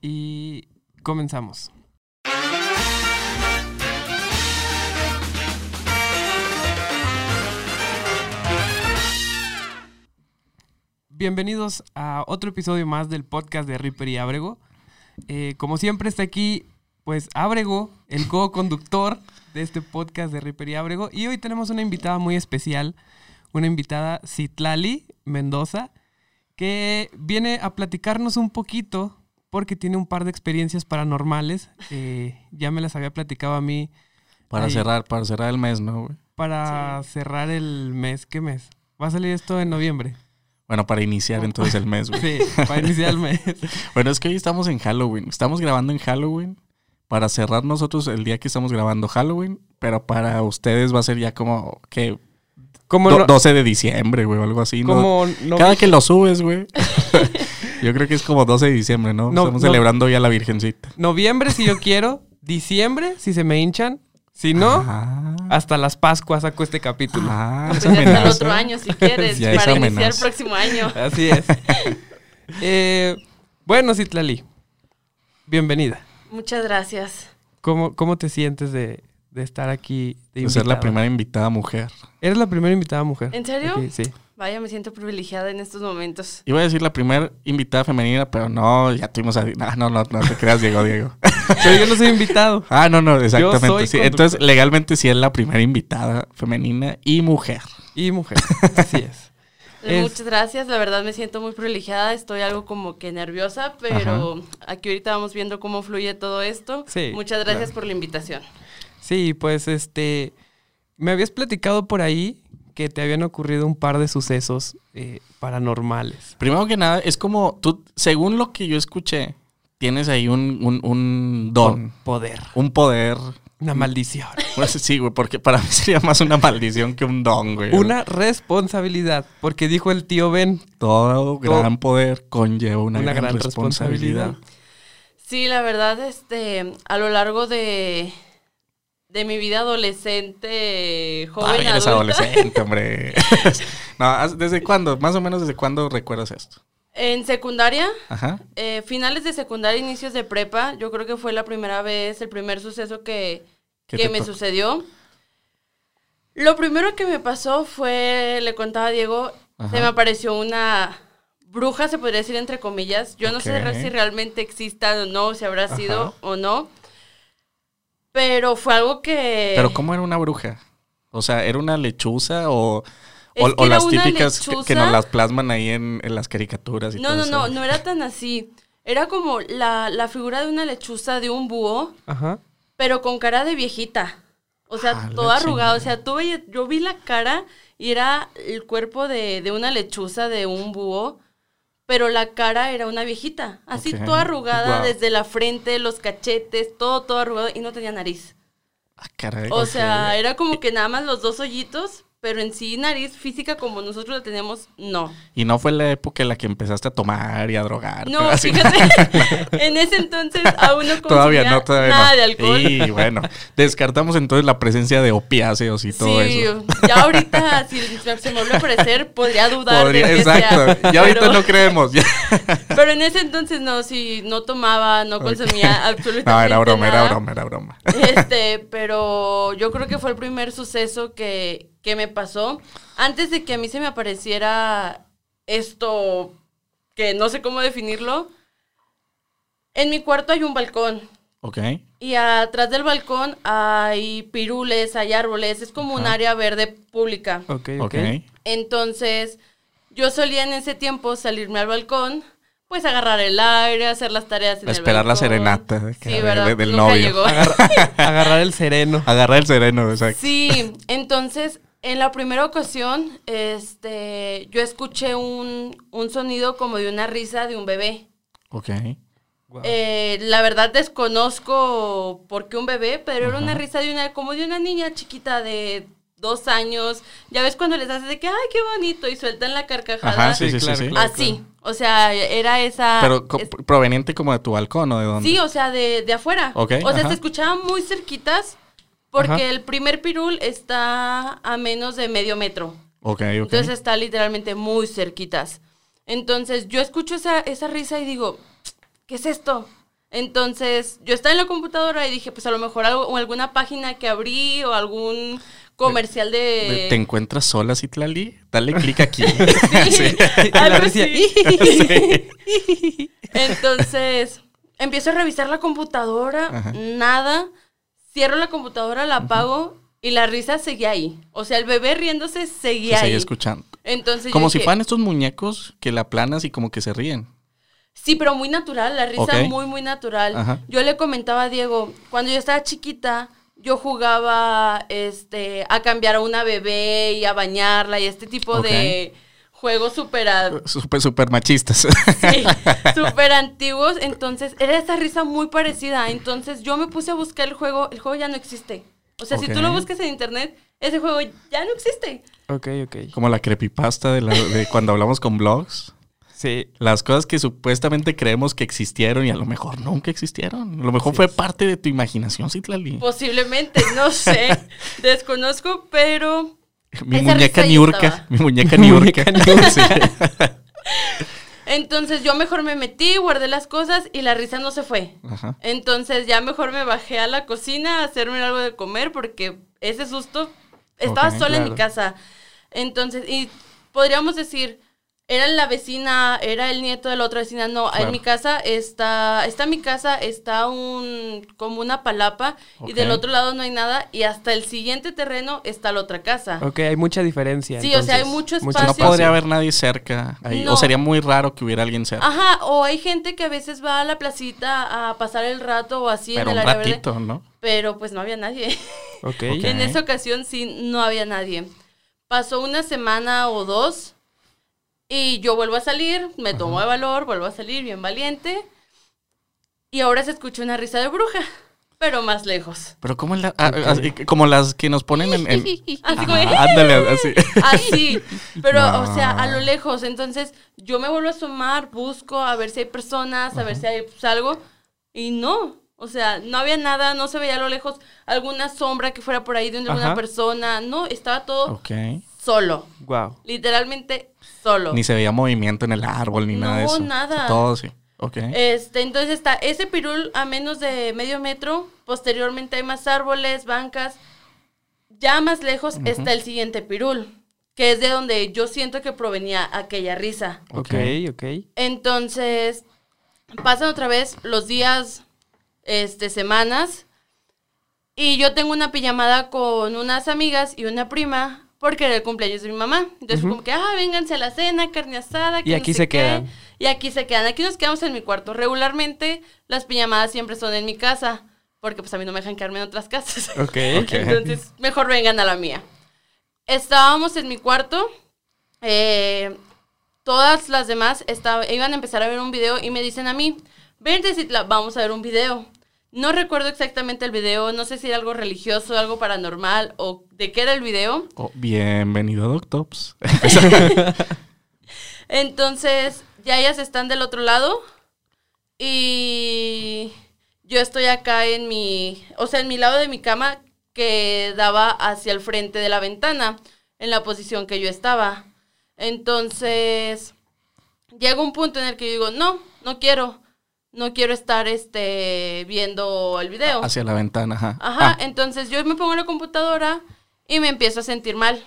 y comenzamos. Bienvenidos a otro episodio más del podcast de Ripper y Abrego. Eh, como siempre está aquí, pues Abrego, el co-conductor de este podcast de Ripper y Abrego. Y hoy tenemos una invitada muy especial, una invitada Citlali Mendoza, que viene a platicarnos un poquito porque tiene un par de experiencias paranormales. Eh, ya me las había platicado a mí. Para Ahí. cerrar, para cerrar el mes, ¿no, güey? Para cerrar el mes. ¿Qué mes? Va a salir esto en noviembre. Bueno, para iniciar entonces el mes, güey. Sí, para iniciar el mes. Bueno, es que hoy estamos en Halloween. Estamos grabando en Halloween para cerrar nosotros el día que estamos grabando Halloween, pero para ustedes va a ser ya como que Como, do- no- 12 de diciembre, güey, o algo así. ¿no? como no- Cada que lo subes, güey. Yo creo que es como 12 de diciembre, ¿no? No, Estamos no. celebrando ya la Virgencita. noviembre si yo quiero, diciembre si se me hinchan, si no, Ah, hasta las Pascuas saco este capítulo. ah, Pues hasta el otro año si quieres, Ya para iniciar el próximo año. Así es. Eh, bueno, Citlali, bienvenida. Muchas gracias. ¿Cómo, cómo te sientes de, de estar aquí? De De ser la primera invitada mujer. Eres la primera invitada mujer. ¿En serio? Aquí, sí. Vaya, me siento privilegiada en estos momentos. Iba a decir la primera invitada femenina, pero no, ya tuvimos a... No, no, no, no te creas, Diego, Diego. Pero yo no soy invitado. Ah, no, no, exactamente. soy sí. conductor. Entonces, legalmente sí es la primera invitada femenina y mujer. Y mujer. Así es. Eh, Es- Muchas gracias, la verdad me siento muy privilegiada, estoy algo como que nerviosa, pero aquí ahorita vamos viendo cómo fluye todo esto. Sí, Muchas gracias claro. por la invitación. Sí, pues este. Me habías platicado por ahí que te habían ocurrido un par de sucesos eh, paranormales. Primero que nada, es como tú, según lo que yo escuché, tienes ahí un, un, un don, Po- Poder. un poder. Una maldición. Pues sí, güey, porque para mí sería más una maldición que un don, güey. Una responsabilidad. Porque dijo el tío Ben. Todo gran poder conlleva una, Una gran, gran responsabilidad. responsabilidad. Sí, la verdad, este, a lo largo de, de mi vida adolescente, joven, Todavía eres adulta, adolescente, hombre. no, ¿haz- ¿desde cuándo? Más o menos desde cuándo recuerdas esto. en secundaria, Ajá. Eh, finales de secundaria, inicios de prepa, yo creo que fue la primera vez, el primer suceso que, ¿Qué que me sucedió. Lo primero que me pasó fue, le contaba a Diego, Ajá. se me apareció una bruja, se podría decir entre comillas. Yo no sé si realmente exista o no, si habrá Ajá. sido o no. Pero fue algo que... Pero ¿cómo era una bruja? O sea, ¿era una lechuza o, o, las típicas que- nos las plasman ahí en, en las caricaturas y No, todo no, eso? no, no era tan así. Era como la, la figura de una lechuza, de un búho. Ajá. pero con cara de viejita. O sea, Ah, toda arrugada. O sea, tú yo vi la cara y era el cuerpo de, de una lechuza, de un búho, pero la cara era una viejita. Así toda arrugada, desde la frente, los cachetes, todo, todo arrugado y no tenía nariz. Ah, caray. O sea, era como que nada más los dos hoyitos, pero en sí nariz física como nosotros la tenemos, no. Y no fue la época en la que empezaste a tomar y a drogar. No, fíjate, en ese entonces aún no consumía Todavía no, todavía nada no. de alcohol. Y bueno, descartamos entonces la presencia de opiáceos y todo sí, eso. ya ahorita si se me vuelve a aparecer podría dudar Podría- de que exacto. sea, ya ahorita pero- no creemos. ya. Pero en ese entonces no, sí, no tomaba, no consumía absolutamente No, era broma, nada. era broma, era broma. Este, pero yo creo que fue el primer suceso que, que me pasó. Antes de que a mí se me apareciera esto, que no sé cómo definirlo, en mi cuarto hay un balcón. Ok. Y atrás del balcón hay pirules, hay árboles, es como un área verde pública. Ok, ok. Ok. Entonces, yo solía en ese tiempo salirme al balcón, pues agarrar el aire, hacer las tareas en A el esperar la balcón. serenata Sí, de- ¿verdad? de- del Nunca novio. llegó. Agarrar el sereno. Agarrar el sereno, exacto. Sí, entonces, en la primera ocasión, este, yo escuché un, un sonido como de una risa de un bebé. Ok. Guau. Eh, la verdad desconozco por qué un bebé, pero era una risa de una, como de una niña chiquita de dos años. Ya ves cuando les haces de que, ay, qué bonito, y sueltan la carcajada. Ajá, sí, sí, sí, claro, sí. claro. Así, o sea, era esa... Pero co- es- proveniente como de tu balcón o de dónde? sí, o sea, de, de afuera. Ok, o sea, ajá. se escuchaban muy cerquitas porque Ajá. el primer pirul está a menos de medio metro. Ok, ok. Entonces está literalmente muy cerquitas. Entonces yo escucho esa, esa risa y digo, ¿qué es esto? Entonces, yo estaba en la computadora y dije, pues a lo mejor algo, o alguna página que abrí o algún comercial de... ¿Te encuentras sola, Citlali? Dale clic aquí. Sí, algo. Entonces, empiezo a revisar la computadora, Ajá. nada. Cierro la computadora, la apago y la risa seguía ahí. O sea, el bebé riéndose Se seguía ahí. seguía escuchando. Entonces, Como si dije, fueran estos muñecos que la planas y como que se ríen. Sí, pero muy natural, la risa Ok. muy, muy natural. Ajá. Yo le comentaba a Diego, cuando yo estaba chiquita, yo jugaba este, a cambiar a una bebé y a bañarla y este tipo de juegos súper a- Súper, súper machistas. sí, súper antiguos. Entonces, era esa risa muy parecida. Entonces, yo me puse a buscar el juego. El juego ya no existe. O sea, si tú lo buscas en internet, ese juego ya no existe. Ok, ok. como la creepypasta de, la- de cuando hablamos con blogs. Sí. Las cosas que supuestamente creemos que existieron y a lo mejor nunca existieron. A lo mejor fue parte de tu imaginación, Citlali. Posiblemente, no sé. Desconozco, pero Mi muñeca Niurka. Mi muñeca Niurka. Sí. Entonces yo mejor me metí, guardé las cosas y la risa no se fue. Ajá. Entonces ya mejor me bajé a la cocina a hacerme algo de comer porque ese susto estaba Ok, sola en mi casa. Entonces, y podríamos decir, era la vecina, era el nieto de la otra vecina. No, Claro. en mi casa está, está mi casa, está un, como una palapa y del otro lado no hay nada y hasta el siguiente terreno está la otra casa. Ok, hay mucha diferencia. Sí, o sea, hay mucho No espacio. podría haber nadie cerca ahí. No. O sería muy raro que hubiera alguien cerca. Ajá, o hay gente que a veces va a la placita a pasar el rato o así pero en un el área verde. ratito, ¿no? Pero pues no había nadie. En esa ocasión sí, no había nadie. Pasó una semana o dos y yo vuelvo a salir, me tomo de valor, vuelvo a salir bien valiente y ahora se escucha una risa de bruja, pero más lejos. Pero como, la, ah, así- como las que nos ponen en... en- Así como, Ajá, ándale, así. así, pero No. o sea, a lo lejos. Entonces yo me vuelvo a asomar, busco a ver si hay personas, a ver si hay pues, algo y no. O sea, no había nada, no se veía a lo lejos alguna sombra que fuera por ahí de alguna Ajá. persona. No, estaba todo solo. Wow. Literalmente solo. Ni se veía movimiento en el árbol ni nada de No, eso. nada. Todo sí. Ok. Este, entonces está ese pirul a menos de medio metro. Posteriormente hay más árboles, bancas. Ya más lejos está el siguiente pirul, que es de donde yo siento que provenía aquella risa. Ok, ok. Entonces, pasan otra vez los días, este, semanas. Y yo tengo una pijamada con unas amigas y una prima porque era el cumpleaños de mi mamá. Entonces, como que, ah, vénganse a la cena, carne asada. que Y no aquí sé se qué". quedan. Y aquí se quedan. Aquí nos quedamos en mi cuarto. Regularmente, las pijamadas siempre son en mi casa porque pues a mí no me dejan quedarme en otras casas. Ok. Ok. Entonces, mejor vengan a la mía. Estábamos en mi cuarto. eh, todas las demás estaba- iban a empezar a ver un video y me dicen a mí, vente Citla, vamos a ver un video. No recuerdo exactamente el video, no sé si era algo religioso, algo paranormal o de qué era el video. Oh, bienvenido a Doctops. Entonces, ya ellas están del otro lado y yo estoy acá en mi, o sea, en mi lado de mi cama que daba hacia el frente de la ventana, en la posición que yo estaba. Entonces, llega un punto en el que yo digo, no, no quiero, no quiero estar este, viendo el video. Hacia la ventana, ajá. Ajá, Ah, entonces yo me pongo en la computadora y me empiezo a sentir mal.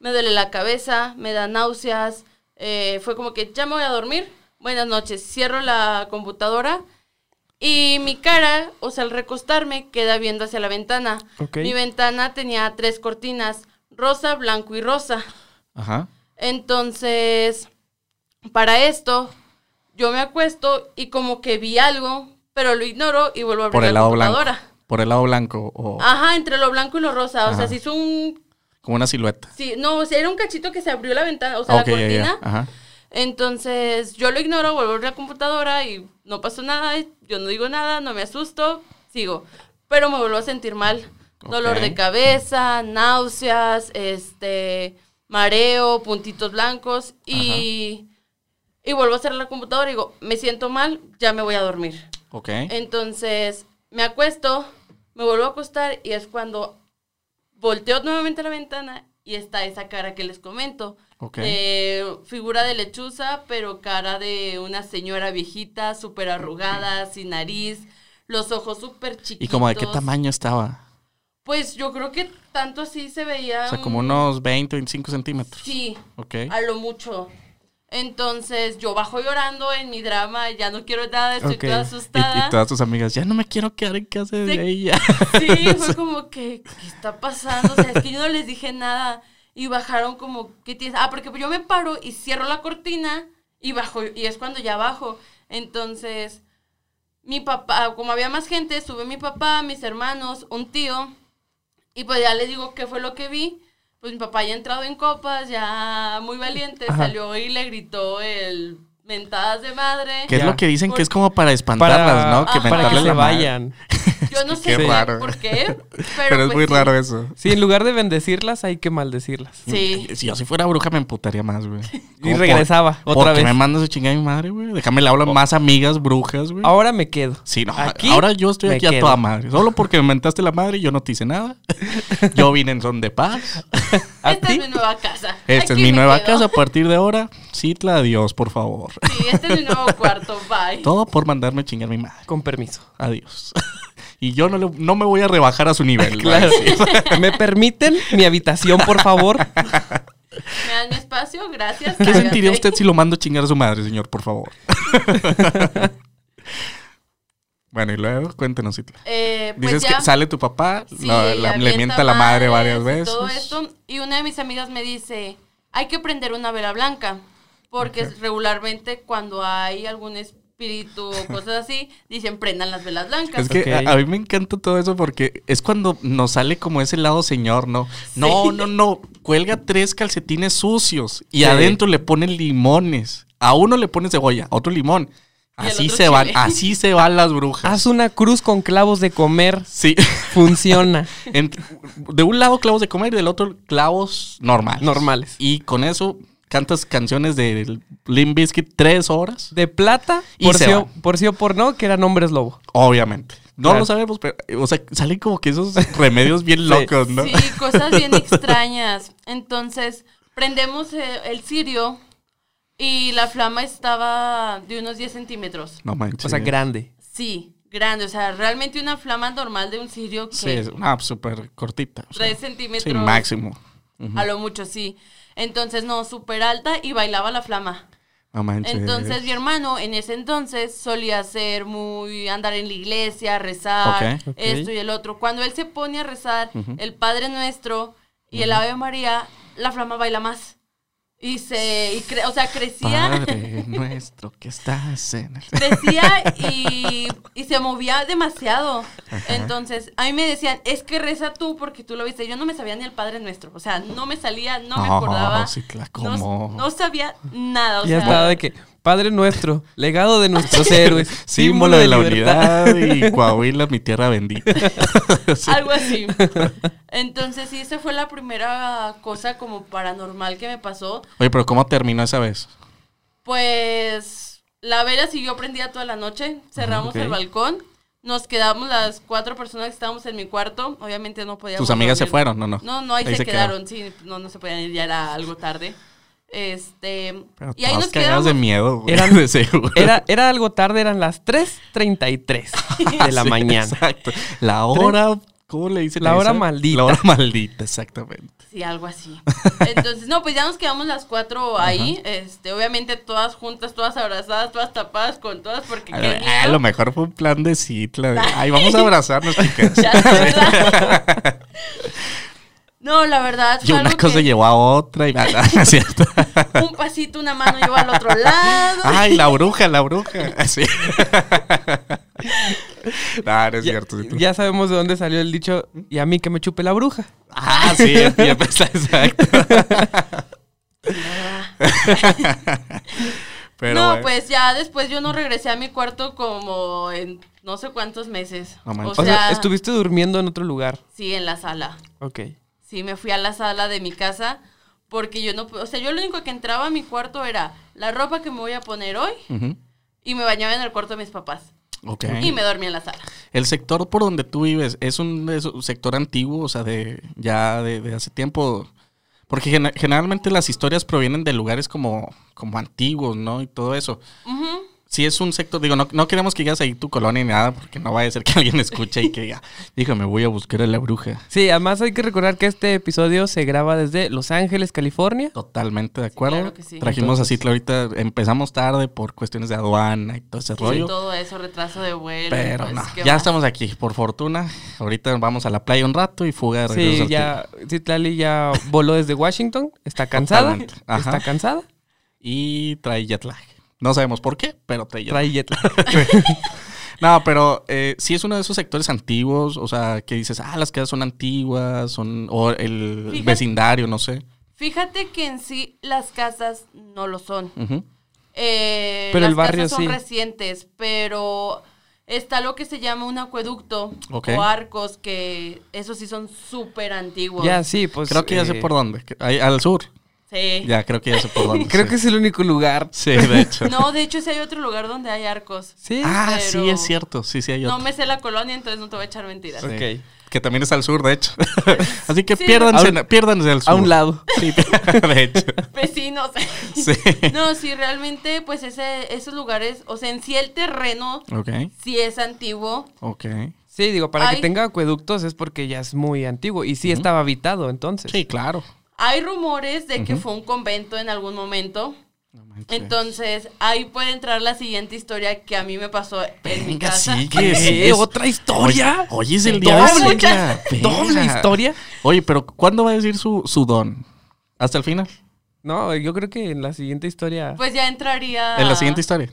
Me duele la cabeza, me da náuseas. eh, fue como que ya me voy a dormir. Buenas noches. Cierro la computadora y mi cara, o sea, al recostarme, queda viendo hacia la ventana. Ok. Mi ventana tenía tres cortinas, rosa, blanco y rosa. Ajá. Entonces, para esto, yo me acuesto y como que vi algo, pero lo ignoro y vuelvo a abrir Por el la lado blanco. computadora. Por el lado blanco o Ajá, entre lo blanco y lo rosa. O sea, se hizo un. como una silueta. Sí, no, o sea, era un cachito que se abrió la ventana, o sea, la cortina. Ajá. Entonces, yo lo ignoro, vuelvo a abrir la computadora y no pasó nada. Yo no digo nada, no me asusto, sigo. Pero me vuelvo a sentir mal. Dolor de cabeza, náuseas, este, mareo, puntitos blancos y. Y vuelvo a cerrar la computadora y digo, me siento mal, ya me voy a dormir. Ok. Entonces me acuesto, me vuelvo a acostar y es cuando volteo nuevamente a la ventana y está esa cara que les comento. Ok. Eh, figura de lechuza, pero cara de una señora viejita, súper arrugada, sin nariz, los ojos súper chiquitos. ¿Y como de qué tamaño estaba? Pues yo creo que tanto así se veía. O sea, como unos 20, 25 centímetros. Sí, Ok. a lo mucho. Entonces yo bajo llorando en mi drama, ya no quiero nada, estoy toda asustada. y todas tus amigas, ya no me quiero quedar en casa de ella. Sí, fue como que, ¿qué está pasando? O sea, es que yo no les dije nada. Y bajaron como, ¿qué tienes? Ah, porque yo me paro y cierro la cortina y bajo, y es cuando ya bajo. Entonces, mi papá, como había más gente, sube mi papá, mis hermanos, un tío, y pues ya les digo qué fue lo que vi. Pues mi papá ya entrado en copas, ya muy valiente, Ajá. salió y le gritó el mentadas de madre. Que es lo que dicen que es como para espantarlas, Para, ¿no? Que para que se vayan. Yo no sé raro. por qué, pero, Pero es pues muy sí. raro eso. Sí, en lugar de bendecirlas, hay que maldecirlas. Sí. Si yo si fuera bruja me emputaría más, güey. Y regresaba por- otra vez. me mandas a chingar a mi madre, güey? Déjame le hablo a más amigas brujas, güey. Ahora me quedo. Sí, no, Aquí ahora yo estoy aquí a toda madre. Solo porque me mentaste la madre y yo no te hice nada. Yo vine en son de paz. ¿A Esta es mi nueva casa. Esta Aquí es mi nueva quedo. casa. A partir de ahora, citla adiós, por favor. Sí, este es mi nuevo cuarto. Bye. Todo por mandarme a chingar a mi madre. Con permiso. Adiós. Y yo no, le- no me voy a rebajar a su nivel. Claro. ¿Me permiten mi habitación, por favor? ¿Me dan mi espacio? Gracias. ¿Qué cállate. sentiría usted si lo mando a chingar a su madre, señor, por favor? bueno, y luego, cuéntenos. Eh, pues Dices ya, que sale tu papá, sí, la- la- le mienta a la madre varias veces. Todo esto. Y una de mis amigas me dice, hay que prender una vela blanca. Porque regularmente cuando hay algún espíritu o cosas así, dicen prendan las velas blancas. Es que a, a mí me encanta todo eso porque es cuando nos sale como ese lado señor, ¿no? No, Sí. no, no. Cuelga tres calcetines sucios y Sí. adentro le ponen limones. A uno le ponen cebolla, a otro limón. Así otro se van, así se van las brujas. Haz una cruz con clavos de comer. Sí. Funciona. En- de un lado clavos de comer y del otro clavos normales. Normales. Y con eso cantas canciones de Limp Bizkit tres horas. De plata, Y por se sí, van. o, por sí o por no, que eran hombres lobo. Obviamente. No Claro. lo sabemos, pero, o sea, salen como que esos remedios bien Sí. locos, ¿no? Sí, cosas bien extrañas. Entonces, prendemos eh, el cirio y la flama estaba de unos 10 centímetros. No manches. O sea, grande. Sí, grande. O sea, realmente una flama normal de un cirio que Sí, es una súper cortita. o sea, 3 centímetros. sí, máximo. A lo mucho, sí. Entonces, no, súper alta y bailaba la flama. No manches. Entonces, mi hermano en ese entonces solía ser muy andar en la iglesia, rezar, esto y el otro. Cuando él se pone a rezar el Padre Nuestro y el Ave María, la flama baila más. Y se, y cre- o sea, crecía, Padre nuestro que estás en el... crecía y, y se movía demasiado. Entonces, a mí me decían, es que reza tú porque tú lo viste. Yo no me sabía ni el Padre Nuestro. O sea, no me salía, no me No, acordaba. sí, claro, no, ¿cómo? no sabía nada. O ya sea, estaba de que, Padre nuestro, legado de nuestros héroes, Símbolo de la libertad". unidad y Coahuila, mi tierra bendita. Sí. Algo así. Entonces, sí, esa fue la primera cosa como paranormal que me pasó. Oye, pero ¿cómo terminó esa vez? Pues la vela siguió prendida toda la noche. Cerramos el balcón. Nos quedamos las cuatro personas que estábamos en mi cuarto. Obviamente no podíamos. ¿Tus amigas se fueron o no? No, no, ahí, Ahí se, se quedaron. Sí, no, no se podían ir, ya era algo tarde. Este. Pero y ahí nos quedamos. de miedo, güey. Eran- de seguro. Era, era algo tarde, eran las 3.33 de la Sí, mañana. Exacto. La hora, ¿cómo le dicen? La hora esa? maldita. La hora maldita, exactamente. Sí, algo así. Entonces, no, pues ya nos quedamos las cuatro ahí. Este, obviamente todas juntas, todas abrazadas, todas tapadas con todas, porque A, qué lo- a lo mejor fue un plan de citla. Ay, vamos a abrazarnos, chicas. Ya. No, la verdad. Y una cosa que llevó a otra y nada, ¿no es cierto? Un pasito, una mano lleva al otro lado. Ay, la bruja, la bruja. Así. No, no es Ya, cierto. ya sabemos de dónde salió el dicho, y a mí que me chupe la bruja. Ah, sí, ya empezó, exacto. Pero no, bueno. pues ya después yo no regresé a mi cuarto como en no sé cuántos meses. No o sea, estuviste durmiendo en otro lugar. sí, en la sala. Ok. Sí, me fui a la sala de mi casa porque yo no, o sea, yo lo único que entraba a mi cuarto era la ropa que me voy a poner hoy y me bañaba en el cuarto de mis papás Ok. y me dormía en la sala. El sector por donde tú vives es un, es un sector antiguo, o sea, de ya de, de hace tiempo. Porque gene- generalmente las historias provienen de lugares como, como antiguos, ¿no? Y todo eso. Si es un sector, digo, no, no queremos que digas ahí tu colonia ni nada, porque no vaya a ser que alguien escuche y que diga, dígame, voy a buscar a la bruja. Sí, además hay que recordar que este episodio se graba desde Los Ángeles, California. Totalmente de acuerdo. claro que sí. Trajimos Entonces- a Citla ahorita, empezamos tarde por cuestiones de aduana y todo ese Sí, rollo. todo eso, retraso de vuelo. Pero pues, no, ¿qué ya más? estamos aquí, por fortuna. Ahorita vamos a la playa un rato y fuga de regreso Sí, ya Citlali ya voló desde Washington, está cansada, Totalmente. Ajá. está cansada, Y trae jet lag. No sabemos por qué, pero lag. trae jet lag. No, pero eh, sí es uno de esos sectores antiguos, o sea, que dices, ah, las casas son antiguas, son, o el Fíjate- vecindario, no sé. Fíjate que en sí las casas no lo son. Eh, Pero las el barrio casas son sí. recientes, pero está lo que se llama un acueducto o arcos, que esos sí son súper antiguos. Ya, sí, pues. Creo que ya sé eh, por dónde. que- ahí, al sur. Sí. Ya, creo que ya sé por dónde. Creo sí. que es el único lugar. Sí, de hecho. No, de hecho sí hay otro lugar donde hay arcos. Sí. ah, pero- sí, es cierto. Sí, sí hay No otro. me sé la colonia, entonces no te voy a echar mentiras. Sí. Ok. Que también es al sur, de hecho. Así que Sí. piérdanse, un- piérdanse al sur. A un lado. Sí, de hecho. Vecinos. Sí. No, sí, realmente, pues ese, esos lugares, o sea, en sí el terreno Ok, sí es antiguo. ok. Sí, digo, para que tenga acueductos es porque ya es muy antiguo y sí estaba habitado entonces. Sí, claro. Hay rumores de que fue un convento en algún momento. No. Entonces, ahí puede entrar la siguiente historia que a mí me pasó en mi casa. ¿Qué? sigue. ¿Otra historia? Hoy es el día de Doble. Citla. ¿Doble Venga. historia? Oye, pero ¿cuándo va a decir su, su don? ¿Hasta el final? No, yo creo que en la siguiente historia. Pues ya entraría. En la siguiente historia.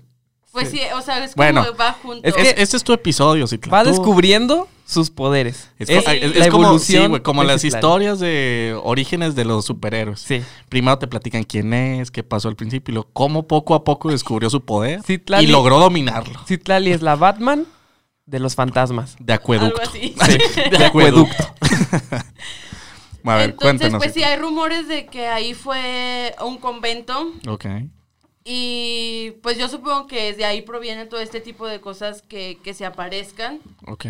Pues sí, o sea, es como Bueno, va junto. es que- Es- este es tu episodio, Citla. va Tú- descubriendo sus poderes. Es, Es, es- la es como, evolución. sí, güey, como de las historias de orígenes de los superhéroes. Sí. Primero te platican quién es, qué pasó al principio, y luego cómo poco a poco descubrió su poder Citlali- y logró dominarlo. Citlali es la Batman de los fantasmas. De algo acueducto. De acueducto. A ver, Entonces, cuéntanos. pues sí, hay rumores de que ahí fue un convento. Ok. Y pues yo supongo que de ahí proviene todo este tipo de cosas que, que se aparezcan. Ok.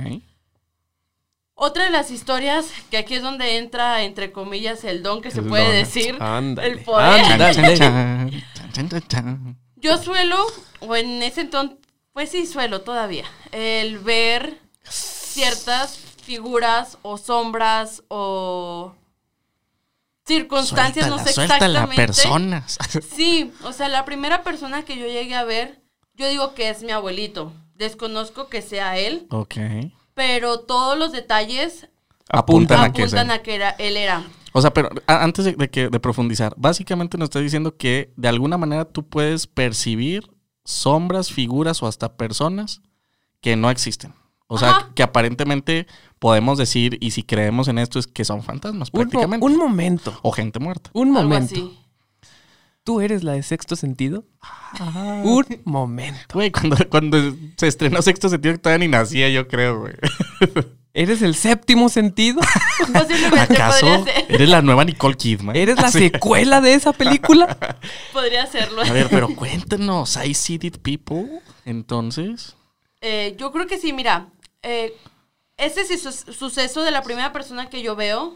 Otra de las historias, que aquí es donde entra, entre comillas, el don que se puede don. decir, Ándale, el poder. Yo suelo, o en ese entonces, pues sí suelo todavía, el ver ciertas figuras o sombras o circunstancias, no sé exactamente. personas. Sí, o sea, la primera persona que yo llegué a ver, yo digo que es mi abuelito. Desconozco que sea él, ok. Pero todos los detalles Apuntan a que apuntan sea. a que era, él era. O sea, pero antes de, de que, de profundizar, básicamente nos está diciendo que de alguna manera tú puedes percibir sombras, figuras o hasta personas que no existen. O sea, Ajá. que aparentemente podemos decir, y si creemos en esto, es que son fantasmas Un, mo- prácticamente. un momento. o gente muerta. Un Algo momento. ¿Tú eres la de sexto sentido? Un momento. Güey, cuando, cuando se estrenó Sexto Sentido, todavía ni nacía, yo creo, güey. ¿Eres el séptimo sentido? Posiblemente ¿Acaso podría ser. eres la nueva Nicole Kidman? ¿Eres la Así. secuela de esa película? Podría serlo. A ver, pero cuéntanos, ¿hay seated people? Entonces, Eh, yo creo que sí, mira. eh, este sí su- suceso de la primera persona que yo veo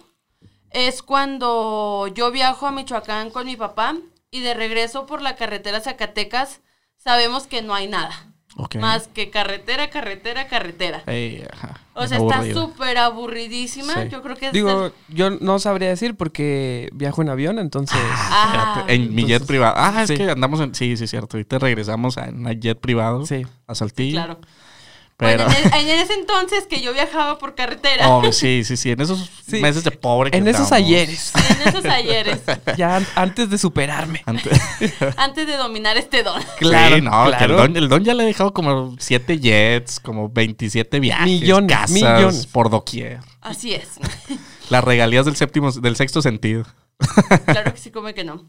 es cuando yo viajo a Michoacán con mi papá y de regreso por la carretera Zacatecas sabemos que no hay nada. Más que carretera, carretera, carretera. Ajá, O sea, está súper aburridísima. Sí. Yo creo que es Digo, yo no sabría decir porque viajo en avión, entonces... Ah, en mi jet entonces, privado. Ah, es sí. que andamos en. Sí, sí, cierto. Ahorita regresamos a en un jet privado. Sí. A Saltillo. claro. Pero. Bueno, en, en ese entonces que yo viajaba por carretera, Oh, sí, sí, sí. En esos Sí. meses de pobre que En esos ayeres, en esos ayeres, ya an- antes de superarme. Antes- antes de dominar este don. Claro, sí, no, que el claro. don, el don ya le he dejado como 7 jets, como 27 viajes, Millones, casas millones. por doquier. Así es. Las regalías del séptimo, del sexto sentido. Claro que sí, come que no.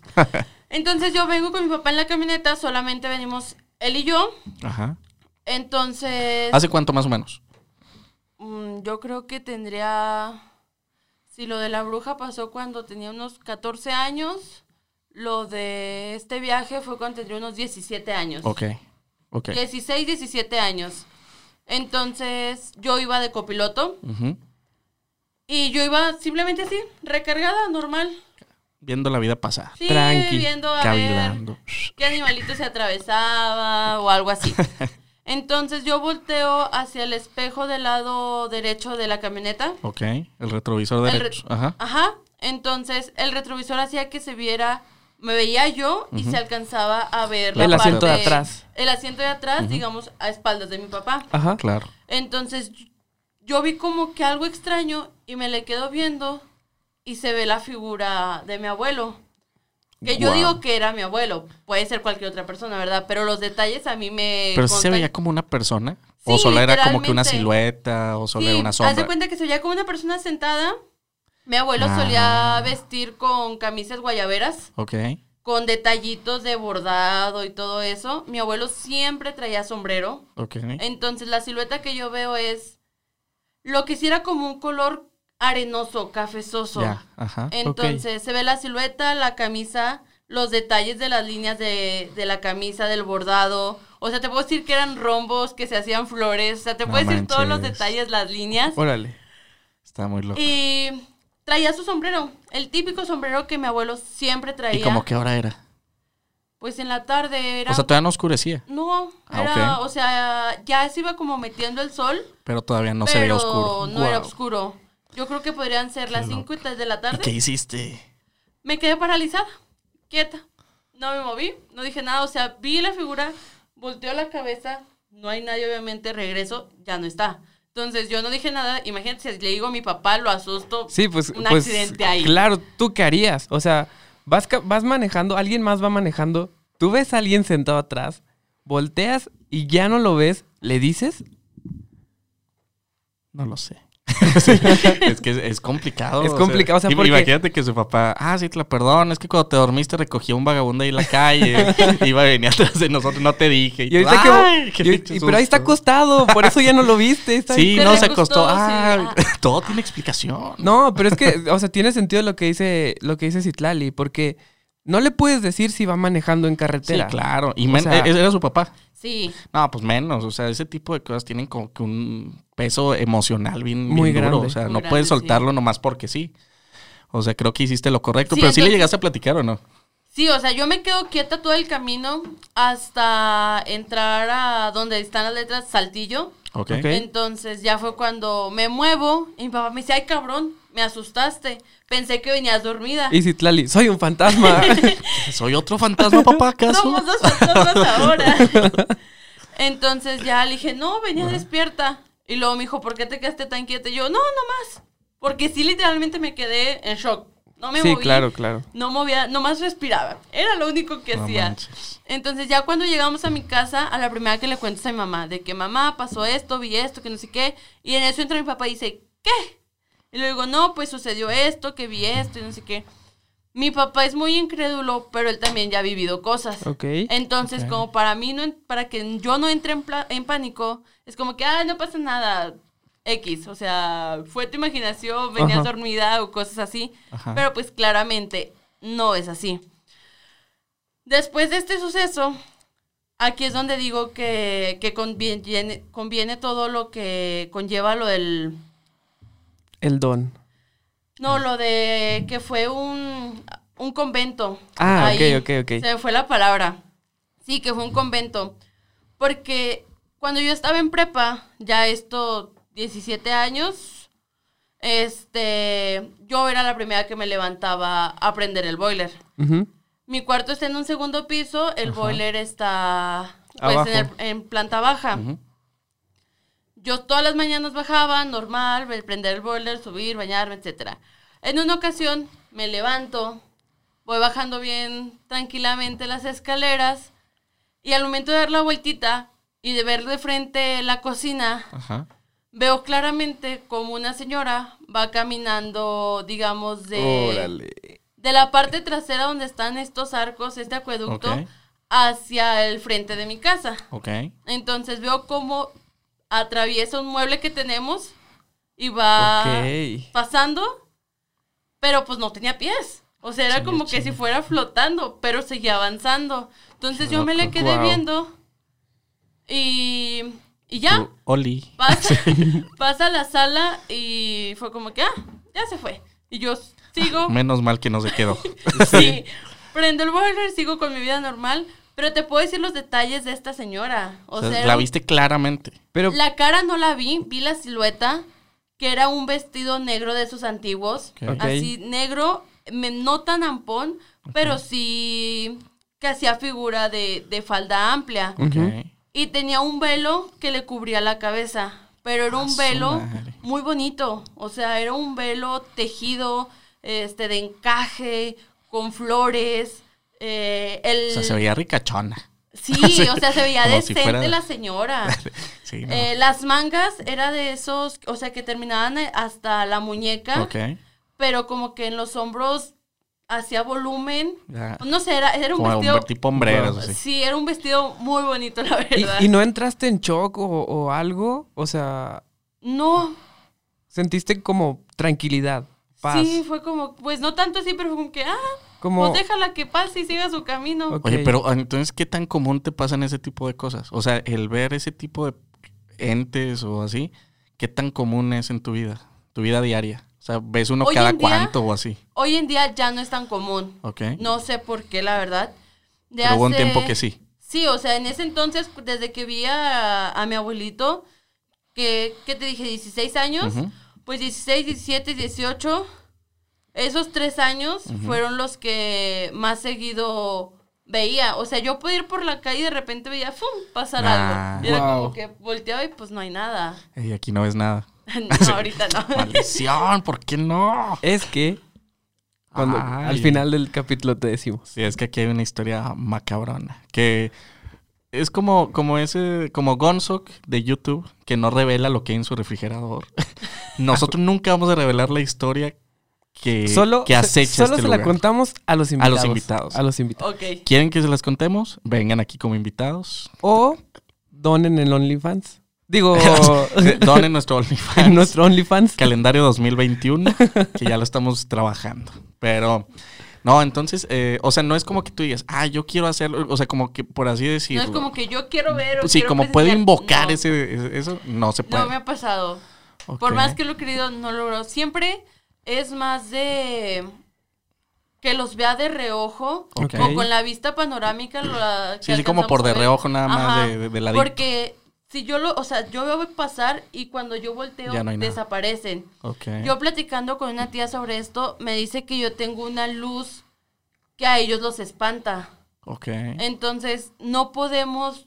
Entonces yo vengo con mi papá en la camioneta, solamente venimos él y yo. Ajá. Entonces, ¿Hace cuánto más o menos? mm, yo creo que tendría, si lo de la bruja pasó cuando tenía unos 14 años, lo de este viaje fue cuando tendría unos 17 años. Ok. Ok. 16, 17 años. Entonces yo iba de copiloto y yo iba simplemente así, recargada, normal. viendo la vida pasar. Sí, Tranqui, viendo a ver Cavilando. qué animalito se atravesaba o algo así. Entonces yo volteo hacia el espejo del lado derecho de la camioneta. Ok, el retrovisor El derecho. re- Ajá. Ajá. Entonces el retrovisor hacía que se viera, me veía yo y se alcanzaba a ver El la asiento de parte- atrás. El asiento de atrás, digamos, a espaldas de mi papá. Ajá. Claro. Entonces yo vi como que algo extraño y me le quedo viendo y se ve la figura de mi abuelo. Que yo digo que era mi abuelo, puede ser cualquier otra persona, ¿verdad? Pero los detalles a mí me... Pero sí se veía como una persona. o solo era como que una silueta, o solo Sí, era una haz de sombra. cuenta que se veía como una persona sentada. Mi abuelo Ah. solía vestir con camisas guayaberas, Ok. con detallitos de bordado y todo eso. Mi abuelo siempre traía sombrero. Ok. Entonces la silueta que yo veo es lo que sí era como un color arenoso, cafezoso. Ya. Ajá. Entonces se ve la silueta, la camisa, los detalles de las líneas de, de la camisa, del bordado. O sea, te puedo decir que eran rombos, que se hacían flores. O sea, te No puedo decir todos los detalles, las líneas. Órale. Está muy loco. Y traía su sombrero, el típico sombrero que mi abuelo siempre traía. ¿Y como qué hora era? Pues en la tarde era... O sea, todavía no oscurecía, No, Ah, era, o sea, ya se iba como metiendo el sol, pero todavía no se veía oscuro. no era oscuro. Yo creo que podrían ser las 5 y 3 de la ¿Y tarde. qué hiciste? Me quedé paralizada, quieta. No me moví, no dije nada, o sea, vi la figura, volteó la cabeza, no hay nadie, obviamente, regreso, ya no está. Entonces yo no dije nada, imagínate si le digo a mi papá, lo asusto. Sí, pues, Un pues, accidente ahí. claro, ¿tú qué harías? O sea, vas, vas manejando, alguien más va manejando, tú ves a alguien sentado atrás, volteas y ya no lo ves, ¿le dices? No lo sé. es que es, es complicado. Es complicado, o sea, porque- Imagínate que su papá, ah, sí, te la perdono, es que cuando te dormiste recogí a un vagabundo ahí en la calle, iba a venir atrás de nosotros, no te dije. Y ahorita que- ¡Ay, qué y- y- pero ahí está acostado, por eso ya no lo viste. está. Sí, no, se acostó, sí, Ah, ah. todo tiene explicación. No, pero es que, o sea, tiene sentido lo que dice, lo que dice Citlali, porque no le puedes decir si va manejando en Sí, carretera. claro. Y men- sea- e- era su papá. Sí, No, pues menos. O sea, ese tipo de cosas tienen como que un peso emocional bien, bien Muy duro. O sea, Muy no grande, puedes sí. soltarlo nomás porque sí. O sea, creo que hiciste lo correcto. Sí, pero sí le entonces- llegaste a platicar o no. Sí, o sea, yo me quedo quieta todo el camino hasta entrar a donde están las letras Saltillo. Ok. Ok. Entonces ya fue cuando me muevo y mi papá me dice, ay cabrón, me asustaste. Pensé que venías dormida. Y Citlali, soy un fantasma. ¿Soy otro fantasma, papá, acaso? Somos dos fantasmas ahora. Entonces ya le dije, no, venía despierta. Y luego me dijo, ¿por qué te quedaste tan quieta? Y yo, no, no más. Porque sí, literalmente me quedé en shock. No me sí, moví. claro, claro. No movía, nomás respiraba. Era lo único que No hacía. manches. Entonces ya cuando llegamos a mi casa, a la primera que le cuento es a mi mamá, de que mamá pasó esto, vi esto, que no sé qué. Y en eso entra mi papá y dice, ¿qué? Y le digo, no, pues sucedió esto, que vi esto y no sé qué. Mi papá es muy incrédulo, pero él también ya ha vivido cosas. Ok. Entonces, como para mí, no, para que yo no entre en, pánico, es como que, ah, no pasa nada, X. O sea, fue tu imaginación, venías Ajá. dormida o cosas así. Ajá. Pero pues claramente no es así. Después de este suceso, aquí es donde digo que, que conviene, conviene todo lo que conlleva lo del... El don. No, lo de que fue un, un convento. Ah, Ahí. ok, ok, ok. Se me fue la palabra. Sí, que fue un convento. Porque cuando yo estaba en prepa, ya esto, 17 años, este, yo era la primera que me levantaba a prender el boiler. Mi cuarto está en un segundo piso, el Ajá. boiler está pues, en, el- en planta baja. Yo todas las mañanas bajaba, normal, prender el boiler, subir, bañarme, etcétera. En una ocasión me levanto, voy bajando bien tranquilamente las escaleras y al momento de dar la vueltita y de ver de frente la cocina, Ajá. veo claramente como una señora va caminando, digamos, de, Órale. de la parte trasera donde están estos arcos, este acueducto, hacia el frente de mi casa. Ok. Entonces veo cómo atraviesa un mueble que tenemos y va pasando, pero pues no tenía pies. O sea, era como que si fuera flotando, pero seguía avanzando. Entonces yo me le quedé viendo y, y ya, Oli. pasa, pasa a la sala y fue como que, ah, ya se fue. Y yo sigo. Menos mal que no se quedó. Sí. Prendo el boiler, sigo con mi vida normal. Pero te puedo decir los detalles de esta señora. O, O sea, sea, la viste claramente. Pero, la cara no la vi, vi la silueta, que era un vestido negro de esos antiguos. Así, negro, me- no tan ampón, pero sí que hacía figura de, de falda amplia. Y tenía un velo que le cubría la cabeza. Pero era un velo muy bonito. O sea, era un velo tejido, este, de encaje, con flores. Eh, el... O sea, se veía ricachona. Sí, o sea, se veía Como si decente fuera- la señora. Sí, ¿no? Eh, las mangas era de esos, o sea, que terminaban hasta la muñeca, ok. pero como que en los hombros hacía volumen. Ya. No sé, era, era un Como vestido... un tipo hombreras, así. Sí, era un vestido muy bonito, la ¿y, verdad. y no entraste en shock o, o algo? O sea, No, sentiste como tranquilidad, paz. sí, fue como, pues no tanto así, pero fue como que, ah, como, pues déjala que pase y siga su camino. Oye, pero entonces, ¿qué tan común te pasan ese tipo de cosas? O sea, el ver ese tipo de entes o así, ¿qué tan común es en tu vida? Tu vida diaria. O sea, ¿ves uno Hoy cada día- cuánto o así? Hoy en día ya no es tan común. Ok. No sé por qué, la verdad. De Pero hubo un tiempo que sí. Sí, o sea, en ese entonces, desde que vi a, a mi abuelito, que, ¿qué te dije? 16 años, pues 16, 17, 18, esos tres años fueron los que más seguido veía. O sea, yo podía ir por la calle y de repente veía, ¡fum! pasar Ah. algo. Y era Wow. como que volteaba y pues no hay nada. Ey, aquí no ves nada. no, ahorita no. Maldición, ¿por qué no? Es que cuando al final del capítulo te decimos. Sí, es que aquí hay una historia macabrona. Que es como, como ese, como Gonzok de YouTube, que no revela lo que hay en su refrigerador. Nosotros nunca vamos a revelar la historia que, Solo, que acecha solo este se la contamos a los invitados. los invitados. A los invitados. Ok. ¿Quieren que se las contemos? Vengan aquí como invitados. O donen el OnlyFans. Digo, Donen nuestro OnlyFans. nuestro OnlyFans. calendario 2021, que ya lo estamos trabajando. Pero, no, entonces, eh, o sea, no es como que tú digas, ah, yo quiero hacerlo, o sea, como que por así No decirlo. es como que yo quiero ver o sí, quiero como puede presenciar. invocar No. ese, ese- eso, no se puede. No me ha pasado. Por más que lo he querido, no lo logro. Siempre es más de que los vea de reojo Ok. o con la vista panorámica. Sí, sí, como por de reojo nada más Ajá, de, de. Porque si yo lo, o sea, yo veo pasar y cuando yo volteo Ya no desaparecen. Yo platicando con una tía sobre esto, me dice que yo tengo una luz que a ellos los espanta. Entonces, no podemos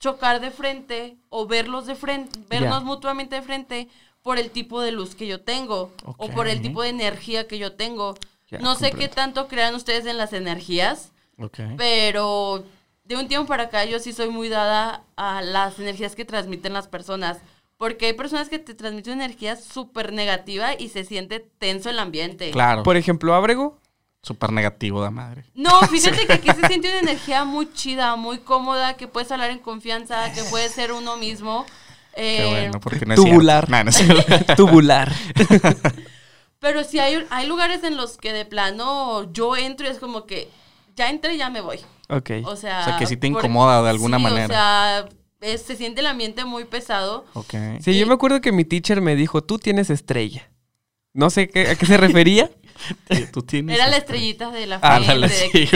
chocar de frente o verlos de frente, vernos mutuamente de frente por el tipo de luz que yo tengo o por el tipo de energía que yo tengo. Ya, no sé qué comprendo. tanto crean ustedes en las energías, Ok. pero de un tiempo para acá yo sí soy muy dada a las energías que transmiten las personas. Porque hay personas que te transmiten energía súper negativa y se siente tenso el ambiente. Claro. Por ejemplo, Abrego. Súper negativo, da madre. No, fíjate que aquí se siente una energía muy chida, muy cómoda, que puedes hablar en confianza, que puedes ser uno mismo. Qué Eh, bueno, porque no es tubular. cierto. No, no es. Tubular. Pero sí hay, hay lugares en los que de plano yo entro y es como que ya entré y ya me voy. ok. O sea, O sea, que sí te por- incomoda de alguna sí, manera. O sea, es- se siente el ambiente muy pesado. Ok. Sí, yo me acuerdo que mi teacher me dijo, tú tienes estrella. No sé qué, a qué se refería, Tú tienes Era la este- estrellita de la Ah, de que